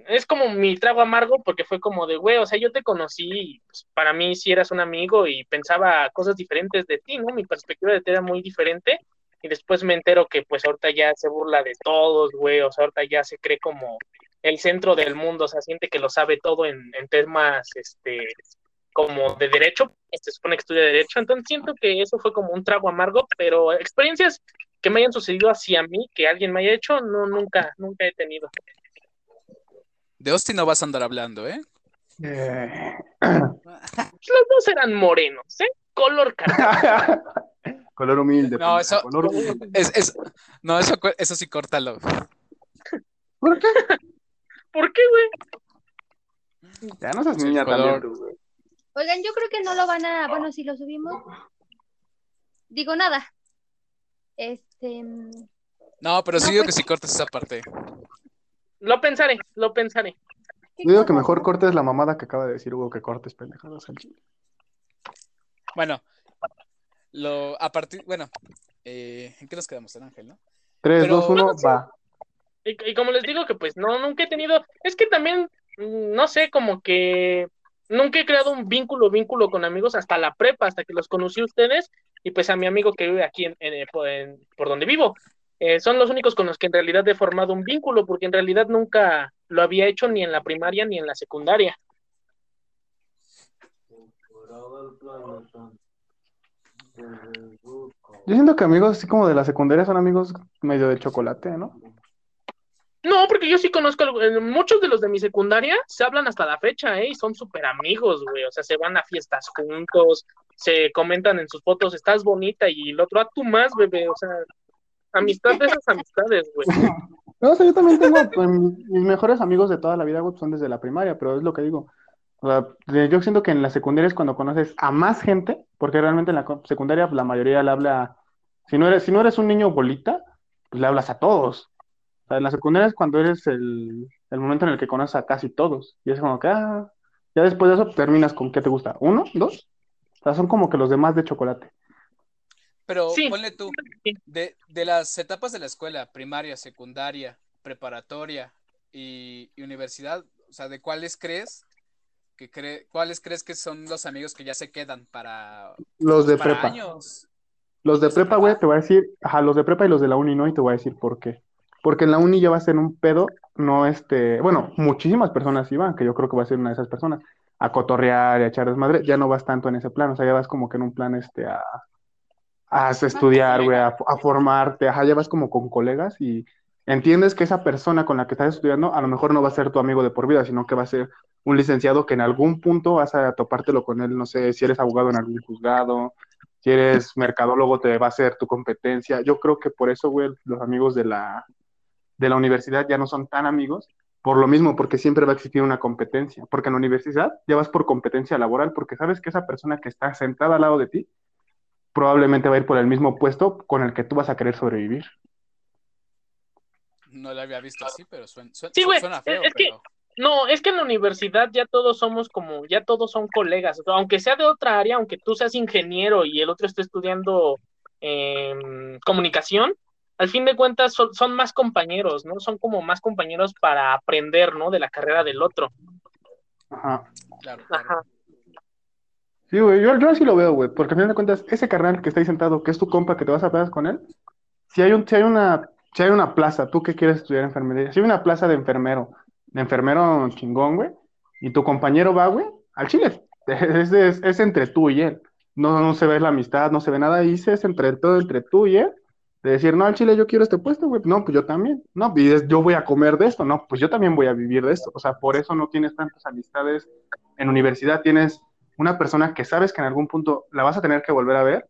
es como mi trago amargo porque fue como de, güey, o sea, yo te conocí pues, para mí sí eras un amigo y pensaba cosas diferentes de ti, ¿no? Mi perspectiva de ti era muy diferente y después me entero que pues ahorita ya se burla de todos, güey, o sea, ahorita ya se cree como el centro del mundo, o sea, siente que lo sabe todo en, temas, este, como de derecho, se supone que estudia derecho, entonces siento que eso fue como un trago amargo, pero experiencias que me hayan sucedido así a mí, que alguien me haya hecho, no, nunca, nunca he tenido. De Austin no vas a andar hablando, ¿eh? eh. [clears throat] Los dos eran morenos, ¿eh? Color caro. [laughs] color humilde. No, eso, Es, no, eso, eso sí, córtalo. ¿Por qué? ¿Por qué, güey? Ya no seas niña también, güey. Oigan, yo creo que no lo van a. Bueno, si lo subimos. Digo nada. Este. No, pero sí digo que pues si cortes esa parte. Lo pensaré, lo pensaré. Yo digo que mejor cortes la mamada que acaba de decir Hugo, que cortes pendejadas al chile. Bueno, lo, a partir, bueno, eh, ¿en qué nos quedamos, en Ángel, no? 3, 2, 1, va. Y, como les digo que pues no, nunca he tenido, es que también, mm, no sé, como que nunca he creado un vínculo, vínculo con amigos hasta la prepa, hasta que los conocí a ustedes y pues a mi amigo que vive aquí en, en, por donde vivo. Eh, son los únicos con los que en realidad he formado un vínculo, porque en realidad nunca lo había hecho ni en la primaria ni en la secundaria. Yo siento que amigos así como de la secundaria son amigos medio de chocolate, ¿no? No, porque yo sí conozco, muchos de los de mi secundaria se hablan hasta la fecha, ¿eh? Y son súper amigos, güey. O sea, se van a fiestas juntos, se comentan en sus fotos, estás bonita y el otro, a ah, tú más, bebé. O sea, amistad de esas amistades, güey. No, o sea, yo también tengo pues, mis mejores amigos de toda la vida, güey, son desde la primaria, pero es lo que digo. O sea, yo siento que en la secundaria es cuando conoces a más gente, porque realmente en la secundaria pues, la mayoría le habla, si no eres, si no eres un niño bolita, pues le hablas a todos. O sea, en la secundaria es cuando eres el, el momento en el que conoces a casi todos. Y es como que, ah, ya después de eso terminas con qué te gusta, uno, dos. O sea, son como que los demás de chocolate. Pero ponle tú, de, las etapas de la escuela, primaria, secundaria, preparatoria y, universidad, o sea, ¿de cuáles crees que cree, cuáles crees que son los amigos que ya se quedan para los de prepa? Los de prepa, güey, te voy a decir, ajá, los de prepa y los de la uni no, y te voy a decir por qué. Porque en la uni ya va a ser un pedo, no este, bueno, muchísimas personas iban, que yo creo que va a ser una de esas personas, a cotorrear y a echar desmadre, ya no vas tanto en ese plan, o sea, ya vas como que en un plan este a a estudiar, güey, a, formarte, ajá, ya vas como con colegas y entiendes que esa persona con la que estás estudiando a lo mejor no va a ser tu amigo de por vida, sino que va a ser un licenciado que en algún punto vas a topártelo con él, no sé, si eres abogado en algún juzgado, si eres mercadólogo te va a ser tu competencia. Yo creo que por eso, güey, los amigos de la, de la universidad ya no son tan amigos, por lo mismo, porque siempre va a existir una competencia, porque en la universidad ya vas por competencia laboral, porque sabes que esa persona que está sentada al lado de ti probablemente va a ir por el mismo puesto con el que tú vas a querer sobrevivir. No lo había visto así, pero suena, sí, suena feo. Es, que, no, es que en la universidad ya todos somos como, ya todos son colegas, aunque sea de otra área, aunque tú seas ingeniero y el otro esté estudiando em, comunicación, al fin de cuentas son, más compañeros, ¿no? Son como más compañeros para aprender, ¿no? De la carrera del otro. Ajá. Claro, Ajá. Sí, güey, yo, yo así lo veo, güey, porque al fin de cuentas, ese carnal que está ahí sentado, que es tu compa, que te vas a pegar con él, si hay, un, si hay una si hay una plaza, tú que quieres estudiar enfermería, si hay una plaza de enfermero, de enfermero chingón, güey, y tu compañero va, güey, al chile, [laughs] es, es, entre tú y él. No, no se ve la amistad, no se ve nada, y es entre todo, entre tú y él, de decir, no, al chile yo quiero este puesto, güey, no, pues yo también, no, y yo voy a comer de esto, no, pues yo también voy a vivir de esto, o sea, por eso no tienes tantas amistades en universidad, tienes una persona que sabes que en algún punto la vas a tener que volver a ver,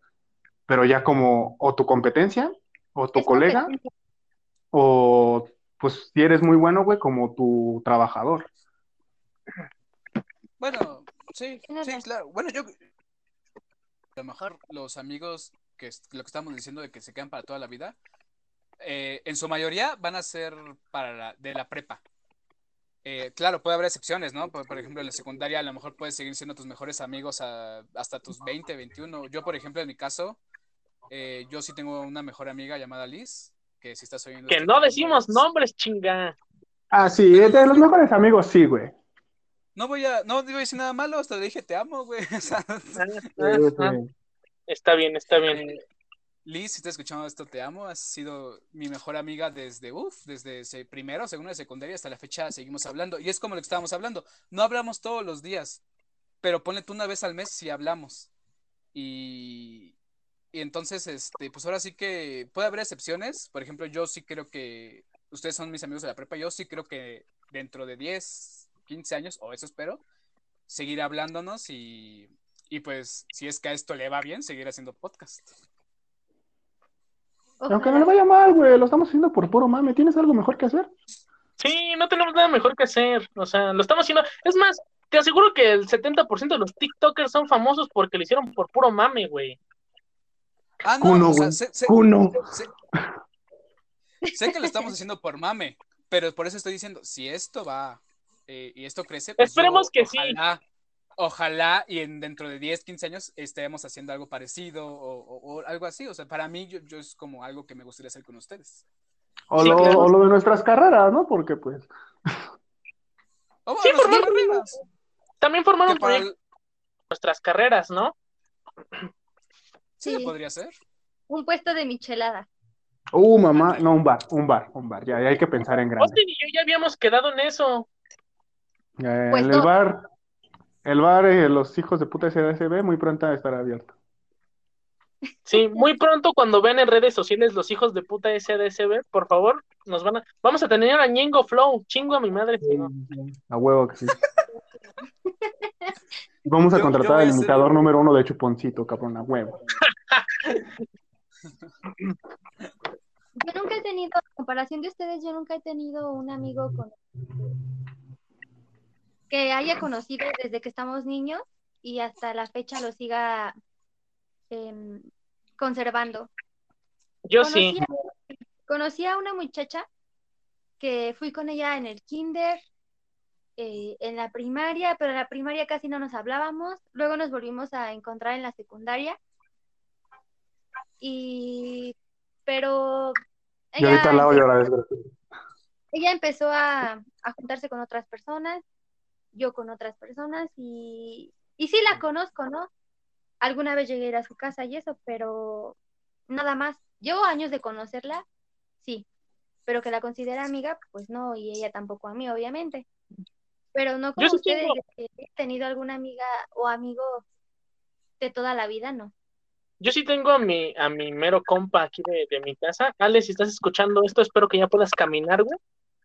pero ya como o tu competencia o tu colega o pues si eres muy bueno, güey, como tu trabajador. Bueno, sí, sí, claro. Bueno, yo a lo mejor los amigos que lo que estamos diciendo de que se quedan para toda la vida, eh, en su mayoría van a ser para la, de la prepa. Eh, claro, puede haber excepciones, ¿no? Por, ejemplo, en la secundaria a lo mejor puedes seguir siendo tus mejores amigos hasta tus 20, 21. Yo, por ejemplo, en mi caso, eh, yo sí tengo una mejor amiga llamada Liz, que si estás oyendo... Que no decimos nombres, chinga. Ah, sí, de los mejores amigos, sí, güey. No voy a, no digo decir nada malo, hasta le dije te amo, güey. [laughs] está bien, está bien. Liz, si estás escuchando esto, te amo. Has sido mi mejor amiga desde, uff, desde primero, segundo de secundaria hasta la fecha seguimos hablando. Y es como lo que estábamos hablando. No hablamos todos los días, pero ponle tú una vez al mes si hablamos. Y, y entonces, este, pues ahora sí que puede haber excepciones. Por ejemplo, yo sí creo que ustedes son mis amigos de la prepa. Yo sí creo que dentro de 10, 15 años, o eso espero, seguir hablándonos y, y pues si es que a esto le va bien, seguir haciendo podcast. Aunque no le vaya mal, güey, lo estamos haciendo por puro mame. ¿Tienes algo mejor que hacer? Sí, no tenemos nada mejor que hacer. O sea, lo estamos haciendo. Es más, te aseguro que el 70% de los TikTokers son famosos porque lo hicieron por puro mame, güey. Ah, no, o sea, sé, sé, que lo estamos haciendo por mame, pero por eso estoy diciendo, si esto va eh, y esto crece, pues esperemos que ojalá, sí. Ojalá y en dentro de 10, 15 años estemos haciendo algo parecido o, algo así. O sea, para mí yo, yo, es como algo que me gustaría hacer con ustedes. O, lo, de nuestras carreras, ¿no? Porque pues... sí, También formaron nuestras carreras, ¿no? Sí, podría ser. Un puesto de michelada. Uh, mamá, no, un bar, un bar, un bar, ya, hay que pensar en grande. Austin y yo ya habíamos quedado en eso. el bar, el bar, eh, los hijos de puta SDSB, muy pronto estará abierto. Sí, muy pronto cuando vean en redes sociales los hijos de puta SDSB, por favor, nos van a, vamos a tener a Ñengo Flow, chingo a mi madre. A huevo que sí. Vamos a contratar al imitador número uno de Chuponcito, cabrón, a huevo. Yo nunca he tenido, en comparación de ustedes, yo nunca he tenido un amigo con que haya conocido desde que estamos niños y hasta la fecha lo siga em, conservando. Yo sí. conocí a una muchacha que fui con ella en el kinder, eh, en la primaria, pero en la primaria casi no nos hablábamos. Luego nos volvimos a encontrar en la secundaria. Y, pero... Ella, ella empezó a, a, juntarse con otras personas, yo con otras personas, y, y sí la conozco, ¿no? Alguna vez llegué a ir a su casa y eso, pero nada más. Llevo años de conocerla, sí, pero que la considera amiga, pues no, y ella tampoco a mí, obviamente. Pero no como ustedes he tenido alguna amiga o amigo de toda la vida, no. Yo sí tengo a mi, a mi mero compa aquí de, mi casa. Ale, si estás escuchando esto, espero que ya puedas caminar, güey.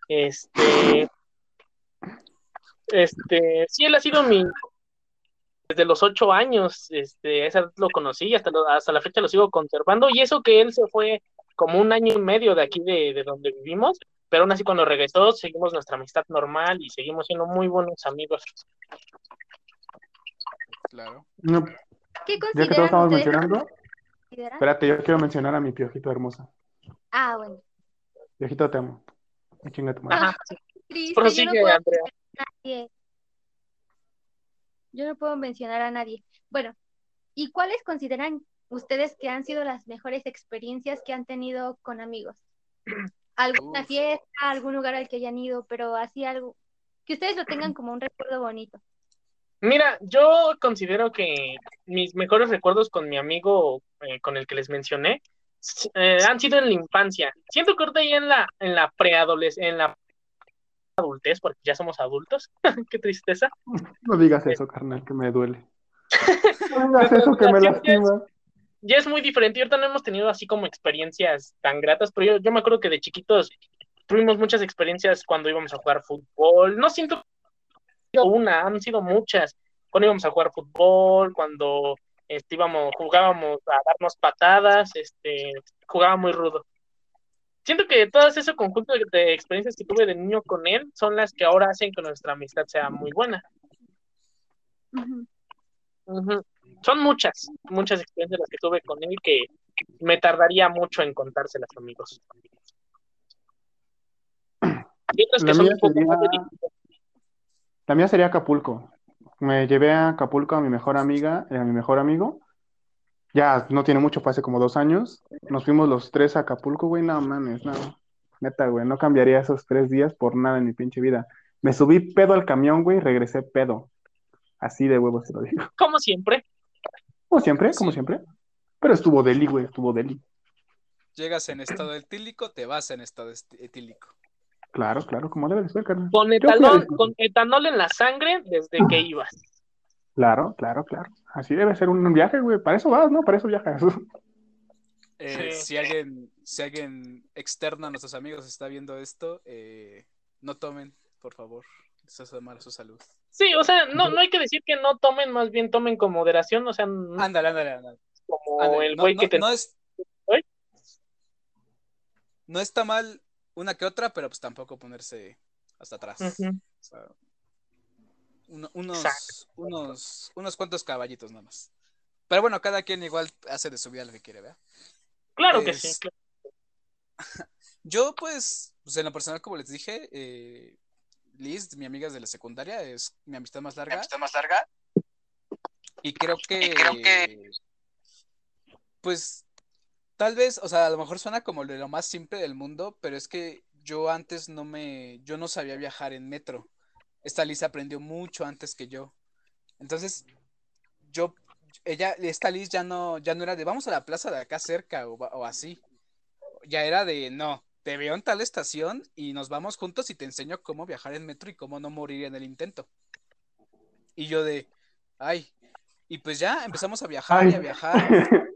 Este. Este, sí, él ha sido mi desde los ocho años, este, esa lo conocí y hasta, hasta la fecha lo sigo conservando. Y eso que él se fue como un año y medio de aquí de, de donde vivimos, pero aún así cuando regresó seguimos nuestra amistad normal y seguimos siendo muy buenos amigos. Claro. No, ¿Qué ya que todos estamos mencionando, ¿Consideran? espérate, yo quiero mencionar a mi piojito hermosa. Ah, bueno. Piojito, te amo. Chinga tu madre. Ajá. Triste, Prosigue, yo no puedo Andrea. Nadie. Yo no puedo mencionar a nadie. Bueno, ¿y cuáles consideran ustedes que han sido las mejores experiencias que han tenido con amigos? ¿Alguna Uf. fiesta, algún lugar al que hayan ido, pero así algo que ustedes lo tengan como un recuerdo bonito? Mira, yo considero que mis mejores recuerdos con mi amigo eh, con el que les mencioné eh, han sido en la infancia. Siento que ahorita ya en la, en la preadolescencia, en la adultez, porque ya somos adultos, [laughs] qué tristeza. No digas eso, carnal, que me duele. [laughs] No digas eso, que me lastima. Ya es muy diferente. Y ahorita no hemos tenido así como experiencias tan gratas, pero yo, yo me acuerdo que de chiquitos tuvimos muchas experiencias cuando íbamos a jugar fútbol. No siento una, han sido muchas. Cuando íbamos a jugar fútbol, cuando este, íbamos, jugábamos a darnos patadas, este, jugaba muy rudo. Siento que todas ese conjunto de, de experiencias que tuve de niño con él son las que ahora hacen que nuestra amistad sea muy buena. Son muchas, muchas experiencias las que tuve con él que me tardaría mucho en contárselas, amigos. Y otras que La son mía un poco más sería-. La mía sería Acapulco. Me llevé a Acapulco a mi mejor amiga y a mi mejor amigo. Ya no tiene mucho, fue hace como dos años. Nos fuimos los tres a Acapulco, güey. No mames, no. Neta, güey. No cambiaría esos tres días por nada en mi pinche vida. Me subí pedo al camión, güey, y regresé pedo. Así de huevos te lo digo. Como siempre. Como siempre, como Sí. siempre. Pero estuvo deli, güey, estuvo deli. Llegas en estado etílico, te vas en estado est- etílico. Claro, claro, como debe de ser, carnal. Con etanol, con etanol en la sangre desde que ibas. Claro, claro, claro. Así debe ser un viaje, güey. Para eso vas, ¿no? Para eso viajas. Eh, Sí. Si alguien, si alguien externo a nuestros amigos está viendo esto, eh, no tomen, por favor. Eso hace mal a su salud. Sí, o sea, no, no hay que decir que no tomen, más bien tomen con moderación, o sea, no Ándale, ándale, ándale. como ándale. el No, güey no- que te... no es, ¿Oye? no está mal una que otra, pero pues tampoco ponerse hasta atrás. Ujú. O sea, uno- unos, unos, unos cuantos caballitos nada más. Pero bueno, cada quien igual hace de su vida lo que quiere, ¿verdad? Claro que sí. claro. [laughs] Yo, pues, pues, en lo personal, como les dije, eh, Liz, mi amiga de la secundaria, es mi amistad más larga. más larga? Y creo que, creo que- pues, tal vez, o sea, a lo mejor suena como de lo más simple del mundo, pero es que yo antes no me, yo no sabía viajar en metro. Esta Liz aprendió mucho antes que yo. Entonces, yo, ella, esta Liz ya no, ya no era de vamos a la plaza de acá cerca o, así. Ya era de no, te veo en tal estación y nos vamos juntos y te enseño cómo viajar en metro y cómo no morir en el intento. Y yo de, ay, y pues ya empezamos a viajar y a viajar. [laughs]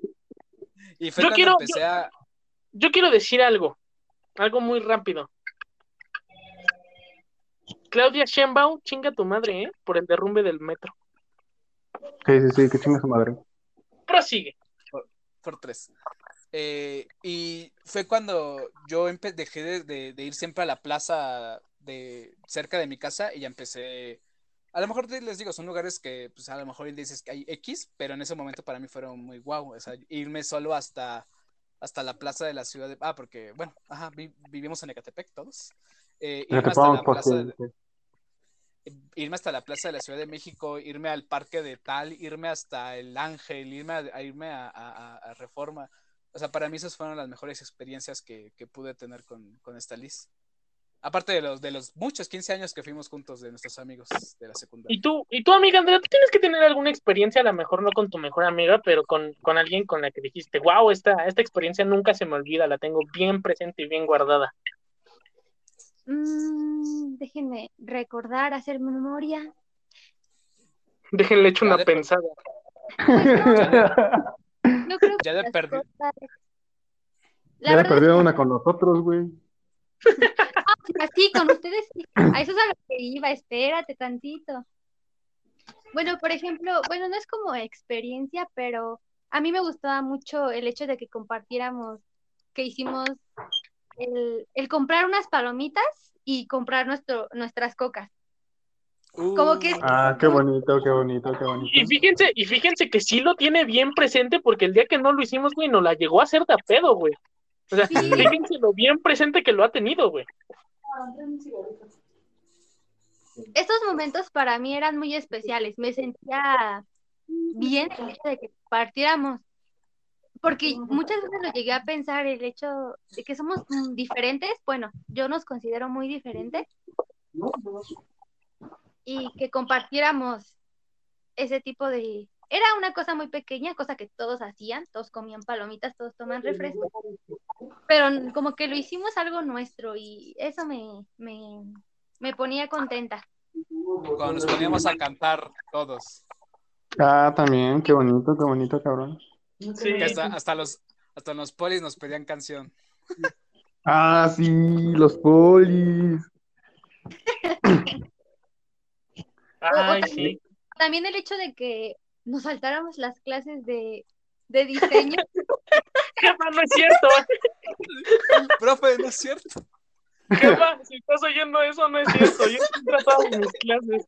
Y fue Yo cuando quiero- empecé a. Yo quiero decir algo, algo muy rápido. Claudia Sheinbaum, chinga tu madre, ¿eh? Por el derrumbe del metro. Sí, sí, sí, que chinga su madre. Prosigue. por tres. Eh, y fue cuando yo dejé de, de- de ir siempre a la plaza de cerca de mi casa y ya empecé. A lo mejor les digo, son lugares que pues a lo mejor dices que hay X, pero en ese momento para mí fueron muy guau. O sea, irme solo hasta, hasta la plaza de la ciudad de. Ah, porque, bueno, ajá, vi- vivimos en Ecatepec todos. Eh, irme hasta pongo la por plaza de- irme hasta la plaza de la Ciudad de México, irme al parque de tal, irme hasta el Ángel, irme a, irme a Reforma. O sea, para mí esas fueron las mejores experiencias que, que pude tener con, con esta Liz. Aparte de los, de los muchos 15 años que fuimos juntos de nuestros amigos de la secundaria. Y tú, y tú, amiga Andrea, tú tienes que tener alguna experiencia, a lo mejor no con tu mejor amiga, pero con, con alguien con la que dijiste, wow, esta, esta experiencia nunca se me olvida, la tengo bien presente y bien guardada. Mm, déjenme recordar, hacer memoria. Déjenle hecho Ya una de- pensada. [laughs] No creo Ya que de Ya le verdad es perdieron una con nosotros, güey. [laughs] Ah, sí, sí, con ustedes sí. A eso es a lo que iba, espérate tantito. Bueno, por ejemplo, bueno, no es como experiencia, pero a mí me gustaba mucho el hecho de que compartiéramos, que hicimos el, el comprar unas palomitas y comprar nuestro, nuestras cocas. Como que Ah, qué bonito, qué bonito, qué bonito. Y fíjense, y fíjense que sí lo tiene bien presente porque el día que no lo hicimos, güey, nos la llegó a hacer de a pedo, güey. O sea, Sí. fíjense lo bien presente que lo ha tenido, güey. estos momentos para mí eran muy especiales. Me sentía bien el hecho de que partiéramos. Porque muchas veces lo llegué a pensar, el hecho de que somos mm, diferentes. Bueno, yo nos considero muy diferentes. Y que compartiéramos ese tipo de... Era una cosa muy pequeña, cosa que todos hacían, todos comían palomitas, todos toman refresco, pero como que lo hicimos algo nuestro y eso me, me, me ponía contenta. Cuando nos poníamos a cantar todos. Ah, también, qué bonito, qué bonito, cabrón. Sí. Que hasta, hasta los hasta los polis nos pedían canción. Ah, sí, los polis. Ay, Otra- sí. También el hecho de que nos saltáramos las clases de, de diseño. [laughs] Jefa, no es cierto. Profe, no es cierto. Jefa, si estás oyendo eso, no es cierto. Yo estoy tratando mis clases.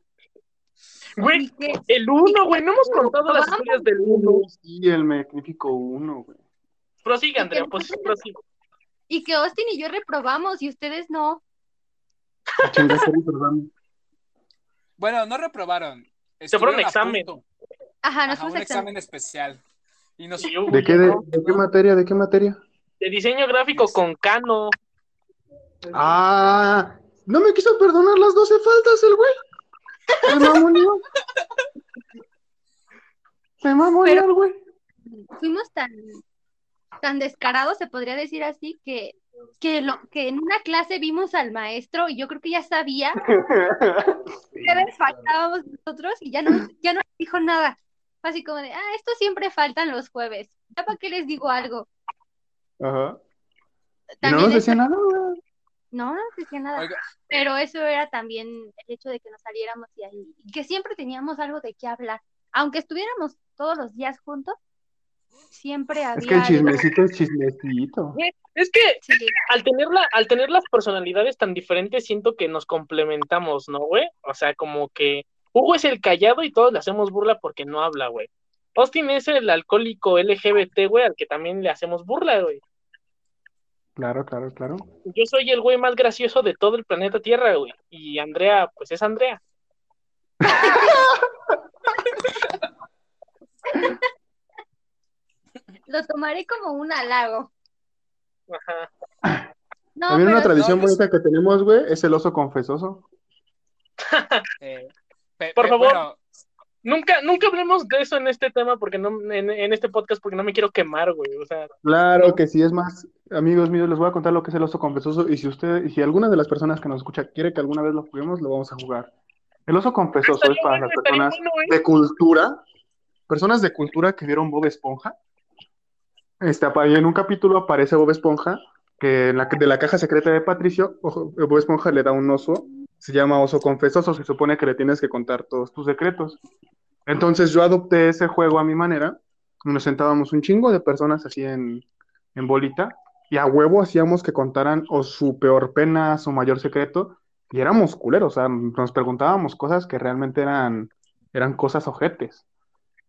Güey, el uno, güey, no hemos contado las historias del uno. Sí, el magnífico uno, güey. Prosigue, Andrea, pues prosigue. y que Austin y yo reprobamos y ustedes no. Bueno, no reprobaron. Se fueron examen. punto. Ajá, nos Ajá, un a examen. examen especial. Y nos, ¿De qué, de, de qué materia? ¿De qué materia? De diseño gráfico con Cano. Ah, no me quiso perdonar las 12 faltas el güey. Se mamoneó. Se mamoneó güey. Fuimos tan, tan descarados, se podría decir así, que, que, lo, que en una clase vimos al maestro y yo creo que ya sabía [laughs] que les faltábamos nosotros y ya no, ya no dijo nada. Así como de, ah, esto siempre faltan los jueves. ¿Ya para qué les digo algo? Ajá. Y no nos decía nada, güey. No, no decía nada. Oiga, Pero eso era también el hecho de que nos saliéramos y ahí, y que siempre teníamos algo de qué hablar. Aunque estuviéramos todos los días juntos, siempre había Es que el algo. chismecito es chismecito. Es que Sí, al tener, la, al tener las personalidades tan diferentes, siento que nos complementamos, ¿no, güey? O sea, como que Hugo es el callado y todos le hacemos burla porque no habla, güey. Austin es el alcohólico LGBT, güey, al que también le hacemos burla, güey. Claro, claro, claro. Yo soy el güey más gracioso de todo el planeta Tierra, güey. Y Andrea, pues es Andrea. [laughs] lo tomaré como un halago. Ajá. No, También una tradición no, bonita que tenemos, güey, es el oso confesoso. [laughs] eh, pe- Por pe- favor. bueno, Nunca, nunca hablemos de eso en este tema, porque no, en, en este podcast, porque no me quiero quemar, güey. O sea, Claro No. que sí, es más, amigos míos, les voy a contar lo que es el oso confesoso y si usted, y si alguna de las personas que nos escucha quiere que alguna vez lo juguemos, lo vamos a jugar. El oso confesoso es para bueno, las personas bueno, ¿eh? de cultura, personas de cultura que vieron Bob Esponja. Este, en un capítulo aparece Bob Esponja, que en la, de la caja secreta de Patricio, ojo, Bob Esponja le da un oso, se llama oso confesoso, se supone que le tienes que contar todos tus secretos. Entonces yo adopté ese juego a mi manera, nos sentábamos un chingo de personas así en, en bolita, y a huevo hacíamos que contaran o su peor pena, su mayor secreto, y éramos culeros, o sea, nos preguntábamos cosas que realmente eran, eran cosas ojetes.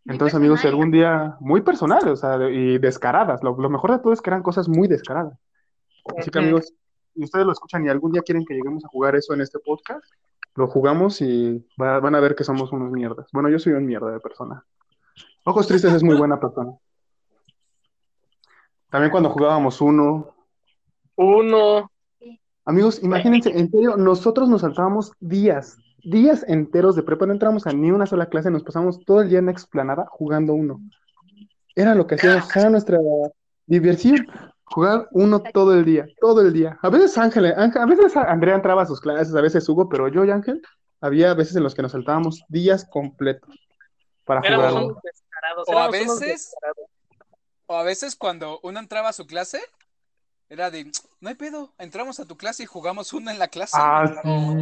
Muy Entonces, amigos, algún día, muy personales, o sea, y descaradas, lo, lo mejor de todo es que eran cosas muy descaradas. Así que, amigos, si ustedes lo escuchan y algún día quieren que lleguemos a jugar eso en este podcast, lo jugamos y va- van a ver que somos unos mierdas. Bueno, yo soy un mierda de persona. Ojos Tristes es muy buena persona. También cuando jugábamos uno. Uno. Amigos, imagínense, en serio, nosotros nos saltábamos días, días enteros de prepa, no entramos a ni una sola clase, nos pasamos todo el día en la explanada jugando uno. Era lo que hacíamos, era nuestra diversión, jugar uno todo el día, todo el día. A veces Ángel, Ángel- a veces Andrea entraba a sus clases, a veces Hugo, pero yo y Ángel, había veces en los que nos saltábamos días completos para Éramos jugar. unos descarados. O a veces- o a veces cuando uno entraba a su clase, Era de, no hay pedo, entramos a tu clase y jugamos uno en la clase. Ah, [laughs] o,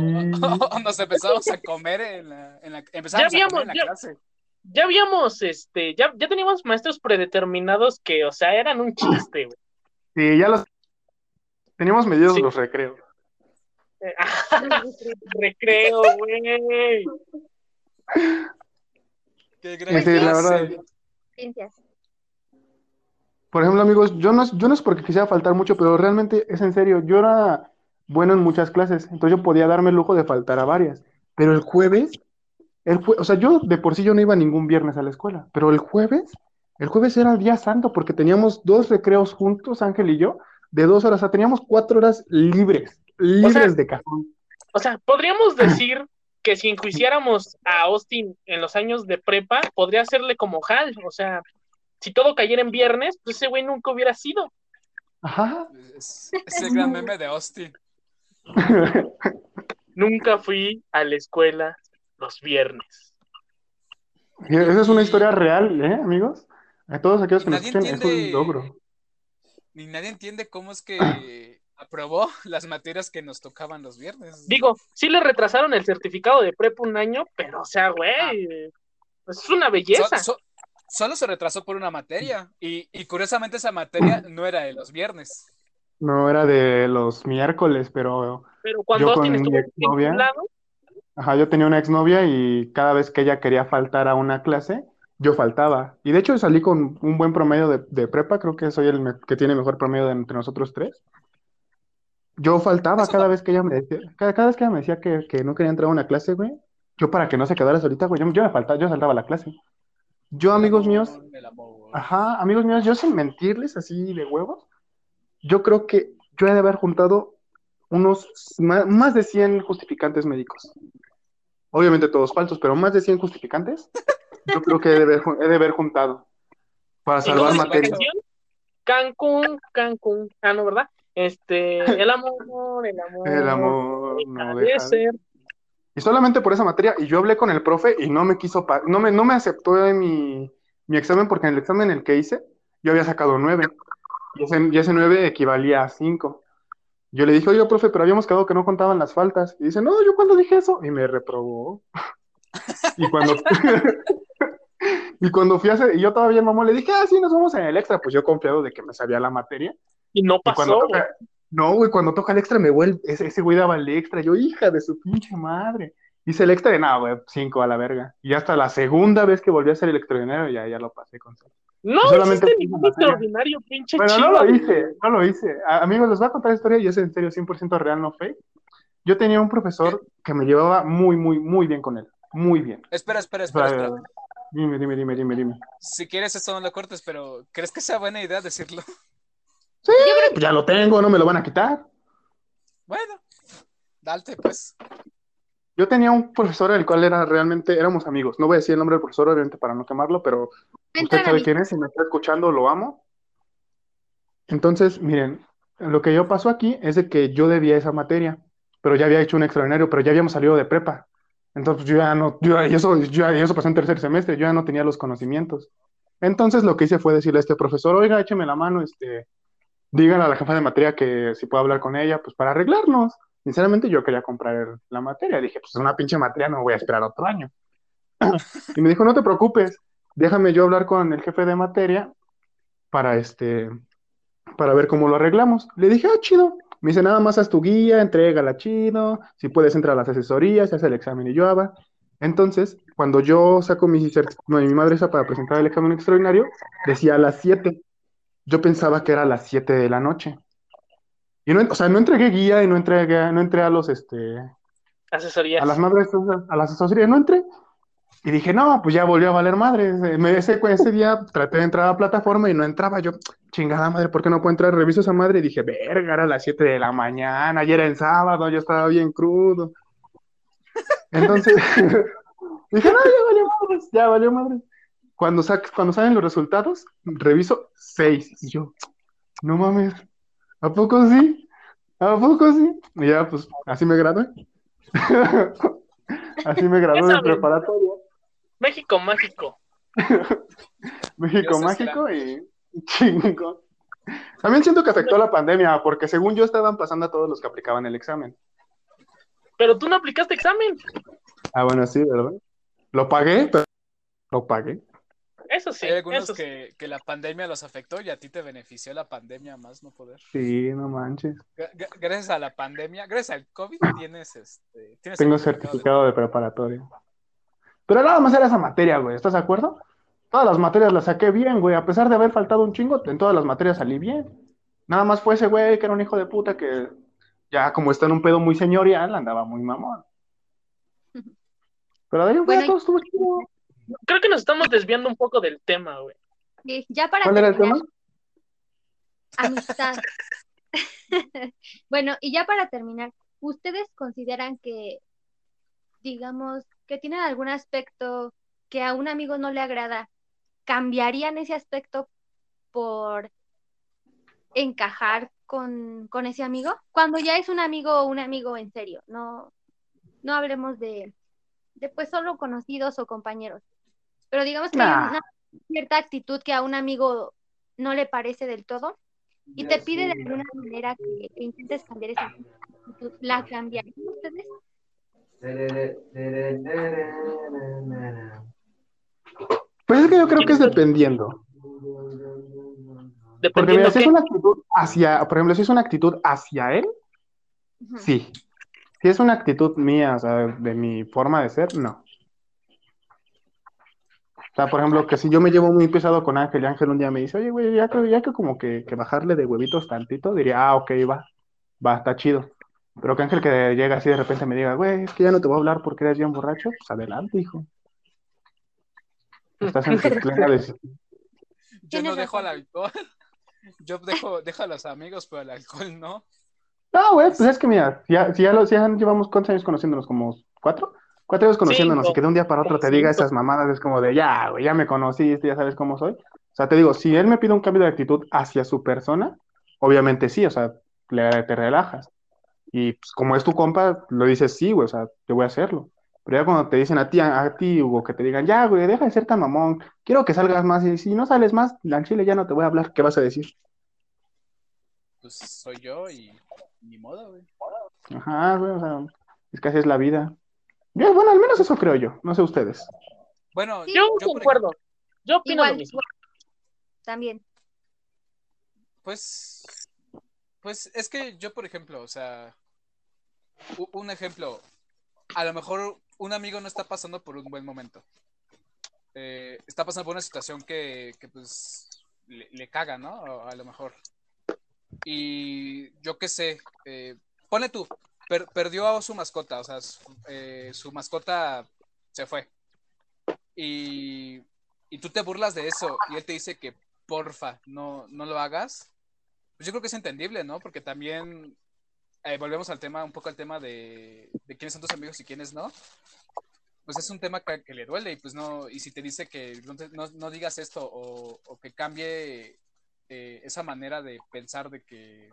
sí. nos empezamos a comer en la, en la empezamos Ya a comer habíamos- en la ya- clase. Ya habíamos, este, ya, ya teníamos maestros predeterminados que, o sea, eran un chiste, güey. Sí, ya los teníamos medidos Sí. los recreos. [laughs] Recreo, güey. Qué gran Sí, la verdad. Ciencias. Por ejemplo, amigos, yo no, yo no es porque quisiera faltar mucho, pero realmente es en serio. Yo era bueno en muchas clases, entonces yo podía darme el lujo de faltar a varias. Pero el jueves, el jue- o sea, yo de por sí yo no iba ningún viernes a la escuela, pero el jueves, el jueves era el día santo porque teníamos dos recreos juntos, Ángel y yo, de dos horas, o sea, teníamos cuatro horas libres, libres sea, de cajón. O sea, podríamos decir que si enjuiciáramos a Austin en los años de prepa, podría hacerle como Hal. O sea, si todo cayera en viernes, pues ese güey nunca hubiera sido. Ajá. Es, es el gran meme de Austin. [laughs] Nunca fui a la escuela los viernes. Esa es una historia real, ¿eh, amigos? A todos aquellos que nos Nadie escuchan, es un entiende- logro. Ni nadie entiende cómo es que [clears throat] aprobó las materias que nos tocaban los viernes. Digo, sí le retrasaron el certificado de prepa un año, pero, o sea, güey, pues es una belleza. so- solo se retrasó por una materia. Y, y curiosamente esa materia [clears throat] no era de los viernes. No era de los miércoles, pero Pero cuando yo con estuvo mi exnovia- ajá, yo tenía una exnovia y cada vez que ella quería faltar a una clase, yo faltaba. Y de hecho salí con un buen promedio de, de prepa, creo que soy el que tiene mejor promedio de entre nosotros tres. Yo faltaba Eso cada no- vez que ella me decía, cada, cada vez que ella me decía que, que no quería entrar a una clase, güey, yo para que no se quedara solita, güey, yo, yo me faltaba, yo saltaba a la clase. Yo, amigos El míos, amor, el amor. Ajá, amigos míos, yo sin mentirles así de huevos, yo creo que yo he de haber juntado unos más, de 100 justificantes médicos. Obviamente todos falsos, pero más de 100 justificantes, [laughs] yo creo que he de haber, he de haber juntado para ¿y salvar canción? Cancún, Cancún. Ah, no, ¿verdad? Este, [laughs] el amor, el amor. El amor deja no de ser. Y solamente por esa materia, y yo hablé con el profe y no me quiso, no me, no me aceptó de mi, mi examen porque en el examen en el que hice, yo había sacado 9 y ese, y ese 9 equivalía a 5. Yo le dije, oye, profe, pero habíamos quedado que no contaban las faltas. Y dice, no, yo cuando dije eso, y me reprobó. [laughs] Y cuando, [laughs] y cuando fui a hacer, y yo todavía el mamón le dije, ah, sí, nos vamos en el extra, pues yo confiado de que me sabía la materia. Y no Y cuando pasó, toca, no, güey, cuando toca el extra me vuelve, ese, ese güey daba el extra, yo, hija de su pinche madre. Hice el extra de nada, güey, cinco a la verga. Y hasta la segunda vez que volví a hacer el extraordinario, ya, ya lo pasé con seis. No solamente ningún extraordinario, pinche Bueno, chido. no lo hice, no lo hice. A- amigos, les voy a contar la historia y es en serio 100% real, no fake. Yo tenía un profesor que me llevaba muy, muy, muy bien con él. Muy bien. Espera, espera, espera, espera. Dime, dime, dime, dime, dime. Si quieres esto no lo cortes, pero ¿crees que sea buena idea decirlo? Pues ya lo tengo, no me lo van a quitar. Bueno, date pues. Yo tenía un profesor el cual era realmente, éramos amigos. No voy a decir el nombre del profesor, obviamente, para no quemarlo, pero usted sabe quién es, si me está escuchando, lo amo. Entonces, miren, lo que yo pasó aquí es de que yo debía esa materia, pero ya había hecho un extraordinario, pero ya habíamos salido de prepa. Entonces, yo ya no, yo, eso, yo- eso pasó en tercer semestre, yo ya no tenía los conocimientos. Entonces, lo que hice fue decirle a este profesor, oiga, écheme la mano, este, díganle a la jefa de materia que si puedo hablar con ella, pues para arreglarnos. Sinceramente, yo quería comprar la materia. Dije, pues es una pinche materia, no voy a esperar otro año. Y me dijo, no te preocupes, déjame yo hablar con el jefe de materia para este, para ver cómo lo arreglamos. Le dije, ah, chido. Me dice, nada más haz tu guía, entrégala chido, si puedes entrar a las asesorías, se hace el examen y yo haga. Entonces, cuando yo saco mi, no, mi madre esa para presentar el examen extraordinario, decía a las 7. Yo pensaba que era a las 7 de la noche. Y no, o sea, no entregué guía y no entregué, no entré a los, este, Asesorías. a las madres, a las asesorías, no entré. Y dije, no, pues ya volvió a valer madre. Me- Ese, ese día traté de entrar a la plataforma y no entraba. Yo, chingada madre, ¿por qué no puedo entrar? Reviso esa madre y dije, verga, era las 7 de la mañana, ayer era el sábado, yo estaba bien crudo. Entonces, [laughs] dije, no, ya valió madre, ya valió madre. Cuando, sa- cuando salen los resultados, reviso 6. Y yo, no mames, ¿a poco sí? ¿A poco sí? Y ya, pues, así me gradué. [laughs] Así me gradué de preparatoria. México mágico. [laughs] México Dios mágico y chingo. También siento que afectó la pandemia, porque según yo estaban pasando a todos los que aplicaban el examen. Pero tú no aplicaste examen. Ah, bueno, sí, ¿verdad? Lo pagué, pero lo pagué. Eso sí. Hay algunos eso sí. que, la pandemia los afectó y a ti te benefició la pandemia más no poder. Sí, no manches. Gra- gra- Gracias a la pandemia, gracias al COVID tienes este. Tienes Tengo de- certificado de preparatoria. Pero nada más era esa materia, güey. ¿Estás de acuerdo? Todas las materias las saqué bien, güey. A pesar de haber faltado un chingo, en todas las materias salí bien. Nada más fue ese güey que era un hijo de puta que ya como está en un pedo muy señorial, andaba muy mamón. Pero de ahí fuera Bueno, todo estuvo chido. Creo que nos estamos desviando un poco del tema, güey. Sí, ya para ¿Cuál era el terminar, tema? amistad. [laughs] Bueno, y ya para terminar, ¿ustedes consideran que, digamos, que tienen algún aspecto que a un amigo no le agrada? ¿Cambiarían ese aspecto por encajar con, con ese amigo? Cuando ya es un amigo o un amigo en serio, no, no hablemos de, de pues solo conocidos o compañeros. Pero digamos que hay una cierta actitud que a un amigo no le parece del todo y te pide de alguna manera que, que intentes cambiar esa actitud, ¿la cambiarían ustedes? Pues es que yo creo que es dependiendo. Porque mira, Dependiendo si es una actitud hacia, por ejemplo, si es una actitud hacia él, sí. Si es una actitud mía, o sea, de mi forma de ser, no. O sea, por ejemplo, que si yo me llevo muy pesado con Ángel y Ángel un día me dice, oye, güey, ya que, ya que como que, que bajarle de huevitos tantito, diría, ah, ok, va, va, está chido. Pero que Ángel que llega así de repente me diga, güey, es que ya no te voy a hablar porque eres bien borracho, pues adelante, hijo. Estás en tu [laughs] plena decisión. Yo no dejo al alcohol. [laughs] Yo dejo, dejo a los amigos, pero el alcohol no. No, güey, pues es que mira, ya, si ya, lo, si ya llevamos cuántos años conociéndonos, como cuatro, cuatro años conociéndonos Cinco. y que de un día para otro te diga esas mamadas, es como de ya, güey, ya me conociste, ya sabes cómo soy. O sea, te digo, si él me pide un cambio de actitud hacia su persona, obviamente sí, o sea, le- te relajas. Y pues, como es tu compa, lo dices sí, güey, o sea, yo voy a hacerlo. Pero ya cuando te dicen a ti, a, a ti, Hugo, que te digan, ya, güey, deja de ser tan mamón, quiero que salgas más, y si no sales más, al chile ya no te voy a hablar, ¿qué vas a decir? Pues soy yo y ni modo, güey. Ajá, güey, o sea, es que así es la vida. Yo, bueno, al menos eso creo yo, no sé ustedes. Bueno, Sí, Yo concuerdo. Yo opino Igual, lo mismo. también. Pues, pues es que yo, por ejemplo, o sea, un ejemplo, a lo mejor un amigo no está pasando por un buen momento. Eh, está pasando por una situación que, que, pues le, caga, ¿no? A, a lo mejor. Y yo qué sé, eh, pone tú, per- perdió a su mascota, o sea, su, eh, su mascota se fue. Y, y tú te burlas de eso y él te dice que porfa, no, no lo hagas. Pues yo creo que es entendible, ¿no? Porque también eh, volvemos al tema, un poco al tema de, de quiénes son tus amigos y quiénes no. Pues es un tema que, que le duele y pues no, y si te dice que no, te- no- no digas esto o, o que cambie eh, esa manera de pensar de que,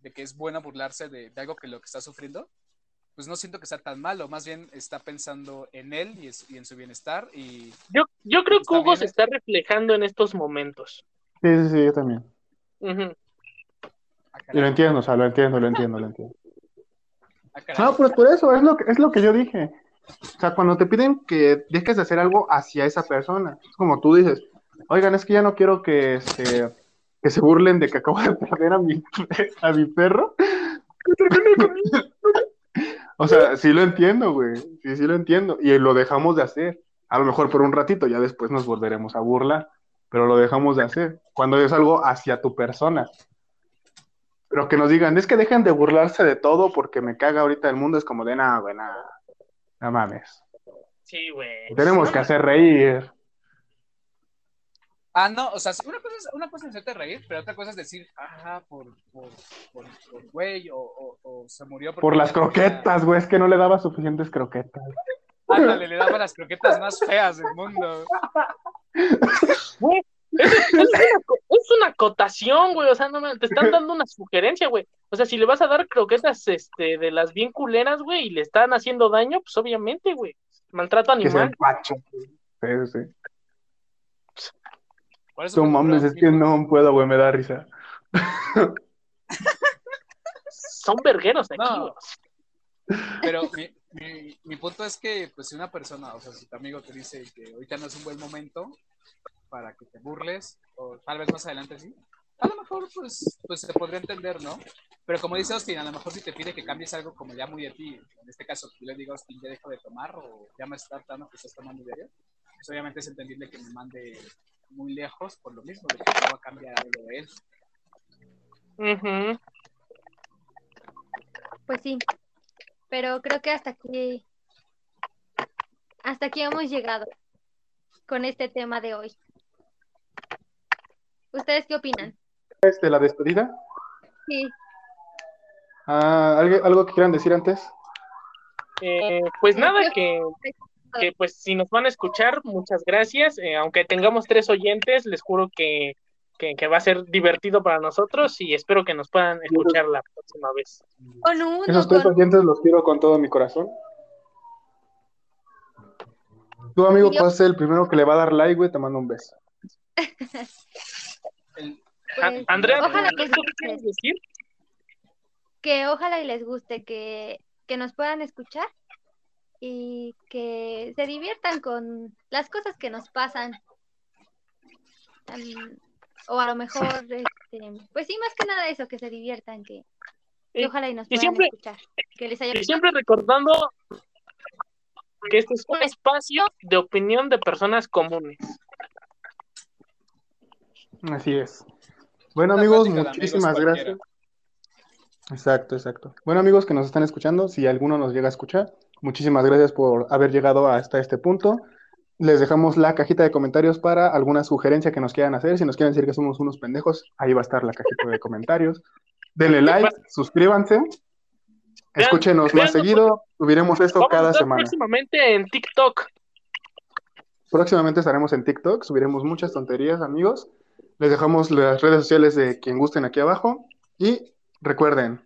de que es bueno burlarse de, de algo que lo que está sufriendo, pues no siento que sea tan malo, más bien está pensando en él y, es- y en su bienestar y Yo, yo creo que Está Hugo bien, se está reflejando en estos momentos. Sí, sí, sí, yo también. Ah, Y lo entiendo, o sea, lo entiendo, lo entiendo, lo entiendo. ah. No, pues por eso, es lo que, es lo que yo dije. O sea, cuando te piden que dejes de hacer algo hacia esa persona, es como tú dices, oigan, es que ya no quiero que se, que se burlen de que acabo de [laughs] perder a mi, a mi perro. [laughs] O sea, sí lo entiendo, güey. Sí, sí lo entiendo. Y lo dejamos de hacer. A lo mejor por un ratito, ya después nos volveremos a burlar, pero lo dejamos de hacer. Cuando es algo hacia tu persona. Pero que nos digan, es que dejen de burlarse de todo porque me caga ahorita el mundo, es como de nada, güey, nada. No mames. Sí, güey. Tenemos que hacer reír. Ah, no, o sea, una cosa es, una cosa es hacerte reír, pero otra cosa es decir, ajá, por, por, por, por güey, o, o, o se murió Por las croquetas, güey, es que no le daba suficientes croquetas. Ándale, le daba las croquetas más feas del mundo. Güey, [laughs] es, una, co- es una acotación, güey. O sea, no me- te están dando una sugerencia, güey. O sea, si le vas a dar croquetas este, de las bien culeras, güey, y le están haciendo daño, pues obviamente, güey. Maltrato Que animal. empache. Sí, sí. Eso No me mames, es que no puedo, güey, me da risa. Son vergueros aquí. No. Pero mi, mi, mi punto es que, pues, si una persona, o sea, si tu amigo te dice que ahorita no es un buen momento para que te burles, o tal vez más adelante sí, a lo mejor, pues, pues se podría entender, ¿no? Pero como dice Austin, a lo mejor si te pide que cambies algo como ya muy a ti, en este caso, yo le digo a Austin, ya dejo de tomar, o ya me está dando que estás tomando diario, pues obviamente es entendible que me mande muy lejos por lo mismo, de que no va a cambiar algo de él. Ujú. Pues sí, pero creo que hasta aquí, hasta aquí hemos llegado con este tema de hoy. ¿Ustedes qué opinan? Este, la despedida. Sí, Ah, ¿algo, ¿Algo que quieran decir antes? Eh, pues nada, que, que pues si nos van a escuchar, muchas gracias. Eh, aunque tengamos tres oyentes, les juro que, que, que va a ser divertido para nosotros y espero que nos puedan escuchar la próxima vez. con uno, Esos tres con- oyentes los quiero con todo mi corazón. Tu amigo ser el primero que le va a dar like, güey, te mando un beso. [laughs] Pues, Andrea, ojalá ¿tú que, qué quieres decir? que ojalá y les guste, que, que nos puedan escuchar y que se diviertan con las cosas que nos pasan. O a lo mejor, [laughs] este, pues sí, más que nada eso, que se diviertan, que, que Y- ojalá y nos y puedan siempre- escuchar, que les haya Y siempre recordando que este es un espacio de opinión de personas comunes. Así es. Bueno, Una amigos, muchísimas gracias. Exacto, exacto. Bueno, amigos que nos están escuchando, si alguno nos llega a escuchar, muchísimas gracias por haber llegado hasta este punto. Les dejamos la cajita de comentarios para alguna sugerencia que nos quieran hacer. Si nos quieren decir que somos unos pendejos, ahí va a estar la cajita de comentarios. Denle like, suscríbanse, escúchenos más vean- seguido. Subiremos esto Vamos a cada estar semana. próximamente en TikTok. Próximamente estaremos en TikTok, subiremos muchas tonterías, amigos. Les dejamos las redes sociales de quien gusten aquí abajo. Y recuerden,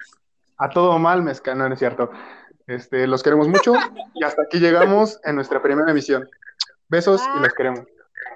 a todo mal mezcal, no, no es cierto. Este, los queremos mucho y hasta aquí llegamos en nuestra primera emisión. Besos y los queremos.